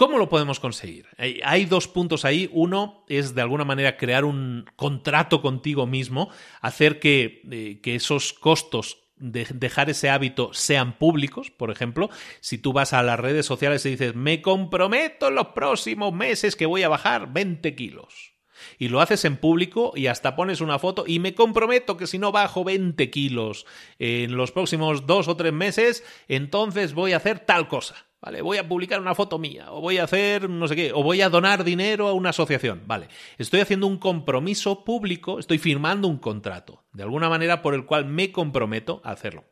¿Cómo lo podemos conseguir? Hay dos puntos ahí. Uno es de alguna manera crear un contrato contigo mismo, hacer que, eh, que esos costos de dejar ese hábito sean públicos, por ejemplo, si tú vas a las redes sociales y dices, me comprometo en los próximos meses que voy a bajar 20 kilos. Y lo haces en público y hasta pones una foto y me comprometo que si no bajo 20 kilos en los próximos dos o tres meses, entonces voy a hacer tal cosa. Vale, voy a publicar una foto mía, o voy a hacer no sé qué, o voy a donar dinero a una asociación. Vale, estoy haciendo un compromiso público, estoy firmando un contrato, de alguna manera por el cual me comprometo a hacerlo.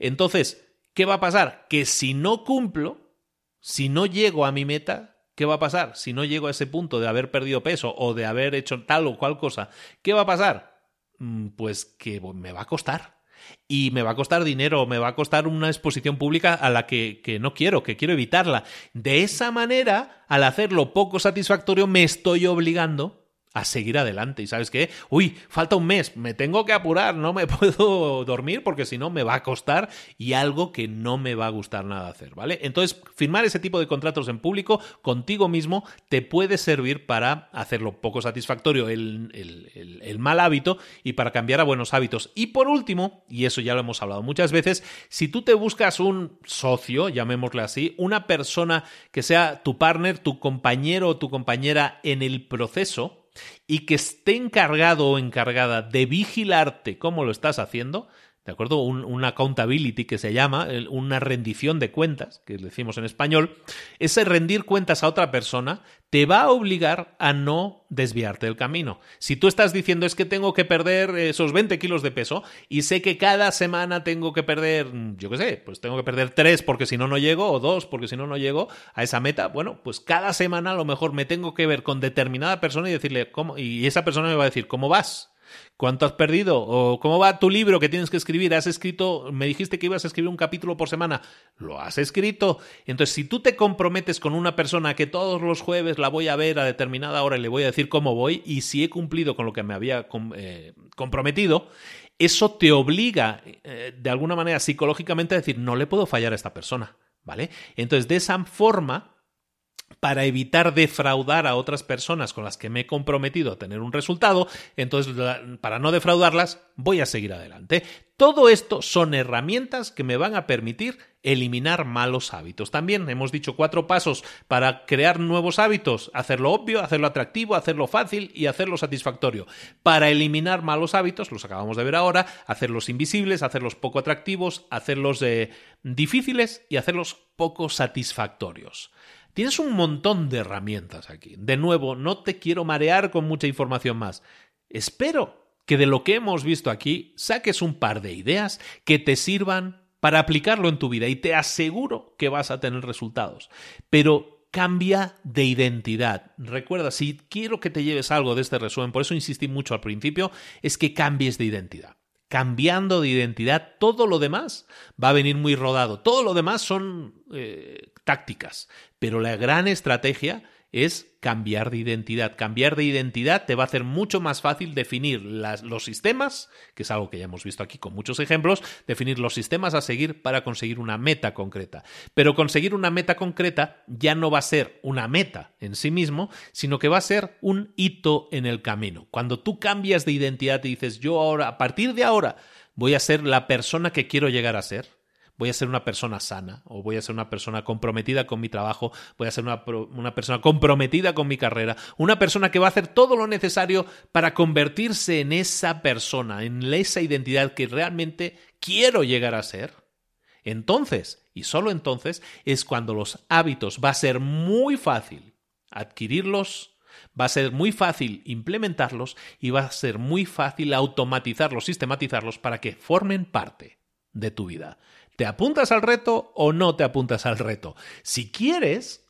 Entonces, ¿qué va a pasar? Que si no cumplo, si no llego a mi meta, ¿qué va a pasar? Si no llego a ese punto de haber perdido peso o de haber hecho tal o cual cosa, ¿qué va a pasar? Mm, pues que me va a costar y me va a costar dinero, me va a costar una exposición pública a la que, que, no quiero, que quiero evitarla. De esa manera, al hacerlo poco satisfactorio, me estoy obligando a seguir adelante. ¿Y sabes qué? Uy, falta un mes, me tengo que apurar, no me puedo dormir porque si no me va a costar y algo que no me va a gustar nada hacer, ¿vale? Entonces, firmar ese tipo de contratos en público contigo mismo te puede servir para hacerlo poco satisfactorio el, el, el mal hábito y para cambiar a buenos hábitos. Y por último, y eso ya lo hemos hablado muchas veces, si tú te buscas un socio, llamémosle así, una persona que sea tu partner, tu compañero o tu compañera en el proceso, y que esté encargado o encargada de vigilarte cómo lo estás haciendo, ¿de acuerdo? Un, accountability que se llama, una rendición de cuentas, que decimos en español, ese rendir cuentas a otra persona te va a obligar a no desviarte del camino. Si tú estás diciendo es que tengo que perder esos 20 kilos de peso y sé que cada semana tengo que perder, yo qué sé, pues tengo que perder 3 porque si no no llego o 2 porque si no no llego a esa meta, bueno, pues cada semana a lo mejor me tengo que ver con determinada persona y decirle cómo, y esa persona me va a decir, ¿cómo vas? ¿Cuánto has perdido? ¿O cómo va tu libro que tienes que escribir? ¿Has escrito? Me dijiste que ibas a escribir un capítulo por semana. ¿Lo has escrito? Entonces, si tú te comprometes con una persona que todos los jueves la voy a ver a determinada hora y le voy a decir cómo voy y si he cumplido con lo que me había eh, comprometido, eso te obliga eh, de alguna manera psicológicamente a decir, no le puedo fallar a esta persona. ¿Vale? Entonces, de esa forma, para evitar defraudar a otras personas con las que me he comprometido a tener un resultado, entonces para no defraudarlas voy a seguir adelante. Todo esto son herramientas que me van a permitir eliminar malos hábitos. También hemos dicho cuatro pasos para crear nuevos hábitos, hacerlo obvio, hacerlo atractivo, hacerlo fácil y hacerlo satisfactorio. Para eliminar malos hábitos, los acabamos de ver ahora, hacerlos invisibles, hacerlos poco atractivos, hacerlos eh, difíciles y hacerlos poco satisfactorios. Tienes un montón de herramientas aquí. De nuevo, no te quiero marear con mucha información más. Espero que de lo que hemos visto aquí saques un par de ideas que te sirvan para aplicarlo en tu vida y te aseguro que vas a tener resultados. Pero cambia de identidad. Recuerda, si quiero que te lleves algo de este resumen, por eso insistí mucho al principio, es que cambies de identidad cambiando de identidad, todo lo demás va a venir muy rodado. Todo lo demás son eh, tácticas, pero la gran estrategia es cambiar de identidad. Cambiar de identidad te va a hacer mucho más fácil definir los sistemas, que es algo que ya hemos visto aquí con muchos ejemplos, definir los sistemas a seguir para conseguir una meta concreta. Pero conseguir una meta concreta ya no va a ser una meta en sí mismo, sino que va a ser un hito en el camino. Cuando tú cambias de identidad y dices, yo ahora, a partir de ahora, voy a ser la persona que quiero llegar a ser, voy a ser una persona sana o voy a ser una persona comprometida con mi trabajo, voy a ser una, persona comprometida con mi carrera, una persona que va a hacer todo lo necesario para convertirse en esa persona, en esa identidad que realmente quiero llegar a ser. Entonces, y solo entonces, es cuando los hábitos va a ser muy fácil adquirirlos, va a ser muy fácil implementarlos y va a ser muy fácil automatizarlos, sistematizarlos para que formen parte de tu vida. ¿Te apuntas al reto o no te apuntas al reto? Si quieres,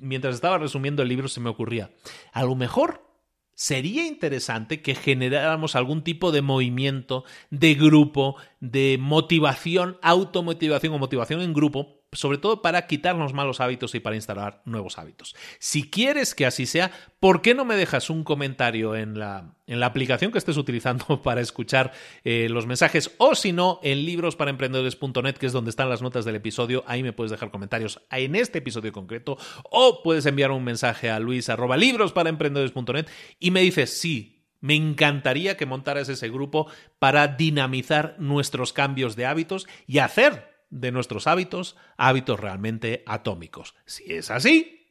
mientras estaba resumiendo el libro se me ocurría, a lo mejor sería interesante que generáramos algún tipo de movimiento, de grupo, de motivación, automotivación o motivación en grupo sobre todo para quitarnos malos hábitos y para instalar nuevos hábitos. Si quieres que así sea, ¿por qué no me dejas un comentario en la, en la aplicación que estés utilizando para escuchar eh, los mensajes? O si no, en librosparaemprendedores.net, que es donde están las notas del episodio, ahí me puedes dejar comentarios en este episodio concreto, o puedes enviar un mensaje a luis arroba librosparaemprendedores.net y me dices, sí, me encantaría que montaras ese grupo para dinamizar nuestros cambios de hábitos y hacer de nuestros hábitos hábitos realmente atómicos. Si es así,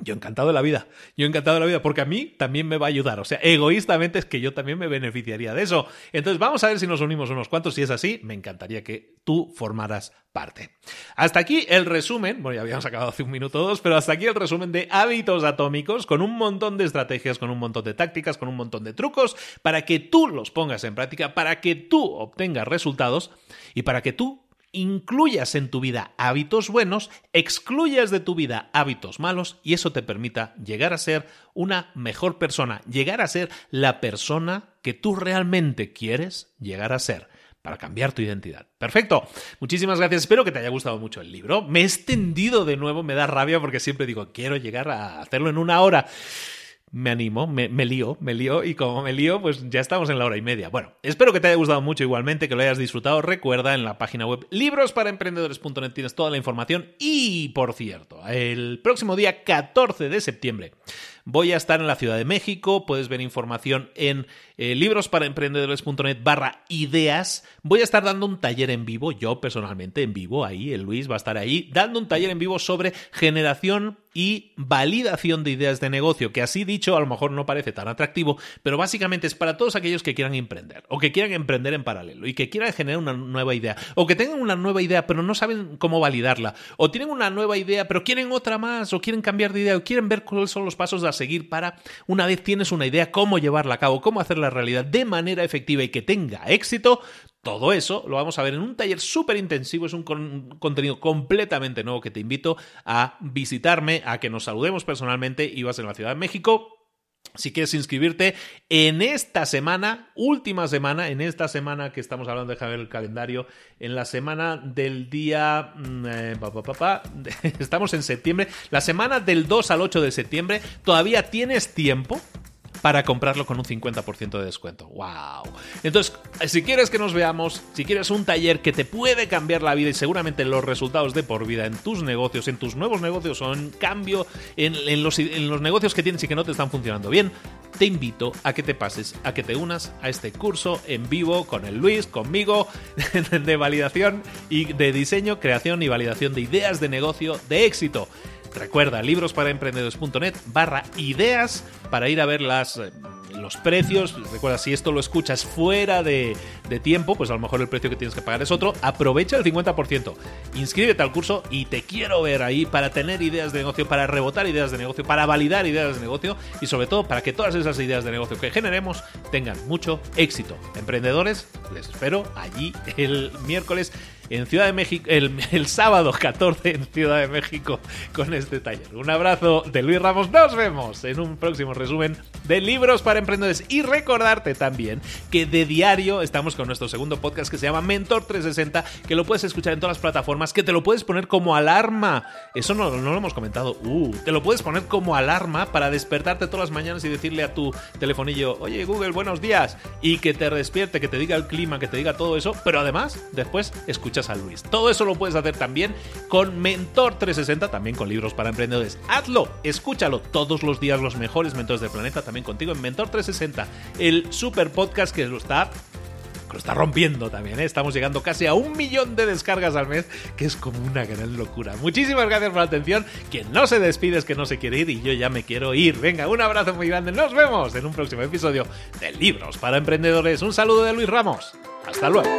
yo encantado de la vida, yo encantado de la vida, porque a mí también me va a ayudar. O sea, egoístamente es que yo también me beneficiaría de eso. Entonces, vamos a ver si nos unimos unos cuantos. Si es así, me encantaría que tú formaras parte. Hasta aquí el resumen, bueno, ya habíamos acabado hace un minuto o dos, pero hasta aquí el resumen de hábitos atómicos, con un montón de estrategias, con un montón de tácticas, con un montón de trucos, para que tú los pongas en práctica, para que tú obtengas resultados y para que tú incluyas en tu vida hábitos buenos, excluyas de tu vida hábitos malos y eso te permita llegar a ser una mejor persona, llegar a ser la persona que tú realmente quieres llegar a ser para cambiar tu identidad. Perfecto. Muchísimas gracias. Espero que te haya gustado mucho el libro. Me he extendido de nuevo, me da rabia porque siempre digo, quiero llegar a hacerlo en una hora me animo, me, lío, me lío y como me lío, pues ya estamos en la hora y media. Bueno, espero que te haya gustado mucho igualmente, que lo hayas disfrutado. Recuerda, en la página web librosparaemprendedores.net tienes toda la información y, por cierto, el próximo día 14 de septiembre voy a estar en la Ciudad de México, puedes ver información en eh, librosparaemprendedores.net barra ideas. Voy a estar dando un taller en vivo, yo personalmente en vivo, ahí, el Luis va a estar ahí, dando un taller en vivo sobre generación y validación de ideas de negocio, que así dicho a lo mejor no parece tan atractivo, pero básicamente es para todos aquellos que quieran emprender o que quieran emprender en paralelo y que quieran generar una nueva idea o que tengan una nueva idea pero no saben cómo validarla o tienen una nueva idea pero quieren otra más o quieren cambiar de idea o quieren ver cuáles son los pasos a seguir para una vez tienes una idea cómo llevarla a cabo, cómo hacerla realidad de manera efectiva y que tenga éxito, todo eso lo vamos a ver en un taller súper intensivo, es un contenido completamente nuevo que te invito a visitarme, a que nos saludemos personalmente y vas en la Ciudad de México. Si quieres inscribirte en esta semana, última semana, en esta semana que estamos hablando, de ver el calendario, en la semana del día... Mm, eh, estamos en septiembre, la semana del 2 al 8 de septiembre, todavía tienes tiempo para comprarlo con un 50% de descuento. ¡Wow! Entonces, si quieres que nos veamos, si quieres un taller que te puede cambiar la vida y seguramente los resultados de por vida en tus negocios, en tus nuevos negocios o en cambio en, los, en los negocios que tienes y que no te están funcionando bien, te invito a que te pases, a que te unas a este curso en vivo con el Luis, conmigo, de validación y de diseño, creación y validación de ideas de negocio de éxito. Recuerda, librosparaemprendedores.net barra ideas para ir a ver las, eh, los precios. Recuerda, si esto lo escuchas fuera de, de, tiempo, pues a lo mejor el precio que tienes que pagar es otro. Aprovecha el 50%. Inscríbete al curso y te quiero ver ahí para tener ideas de negocio, para rebotar ideas de negocio, para validar ideas de negocio y sobre todo para que todas esas ideas de negocio que generemos tengan mucho éxito. Emprendedores, les espero allí el miércoles en Ciudad de México, el, sábado 14 en Ciudad de México con este taller. Un abrazo de Luis Ramos, nos vemos en un próximo resumen de libros para emprendedores y recordarte también que de diario estamos con nuestro segundo podcast que se llama Mentor 360, que lo puedes escuchar en todas las plataformas, que te lo puedes poner como alarma. Eso no, no lo hemos comentado. Uh, te lo puedes poner como alarma para despertarte todas las mañanas y decirle a tu telefonillo, oye Google, buenos días, y que te despierte, que te diga el clima, que te diga todo eso, pero además después escucha a Luis. Todo eso lo puedes hacer también con Mentor 360, también con libros para emprendedores. Hazlo, escúchalo todos los días, los mejores mentores del planeta, también contigo en Mentor 360, el super podcast que lo está lo está rompiendo también, ¿eh? estamos llegando casi a un millón de descargas al mes, que es como una gran locura. Muchísimas gracias por la atención, quien no se despide es que no se quiere ir y yo ya me quiero ir. Venga, un abrazo muy grande, nos vemos en un próximo episodio de Libros para Emprendedores. Un saludo de Luis Ramos, hasta luego.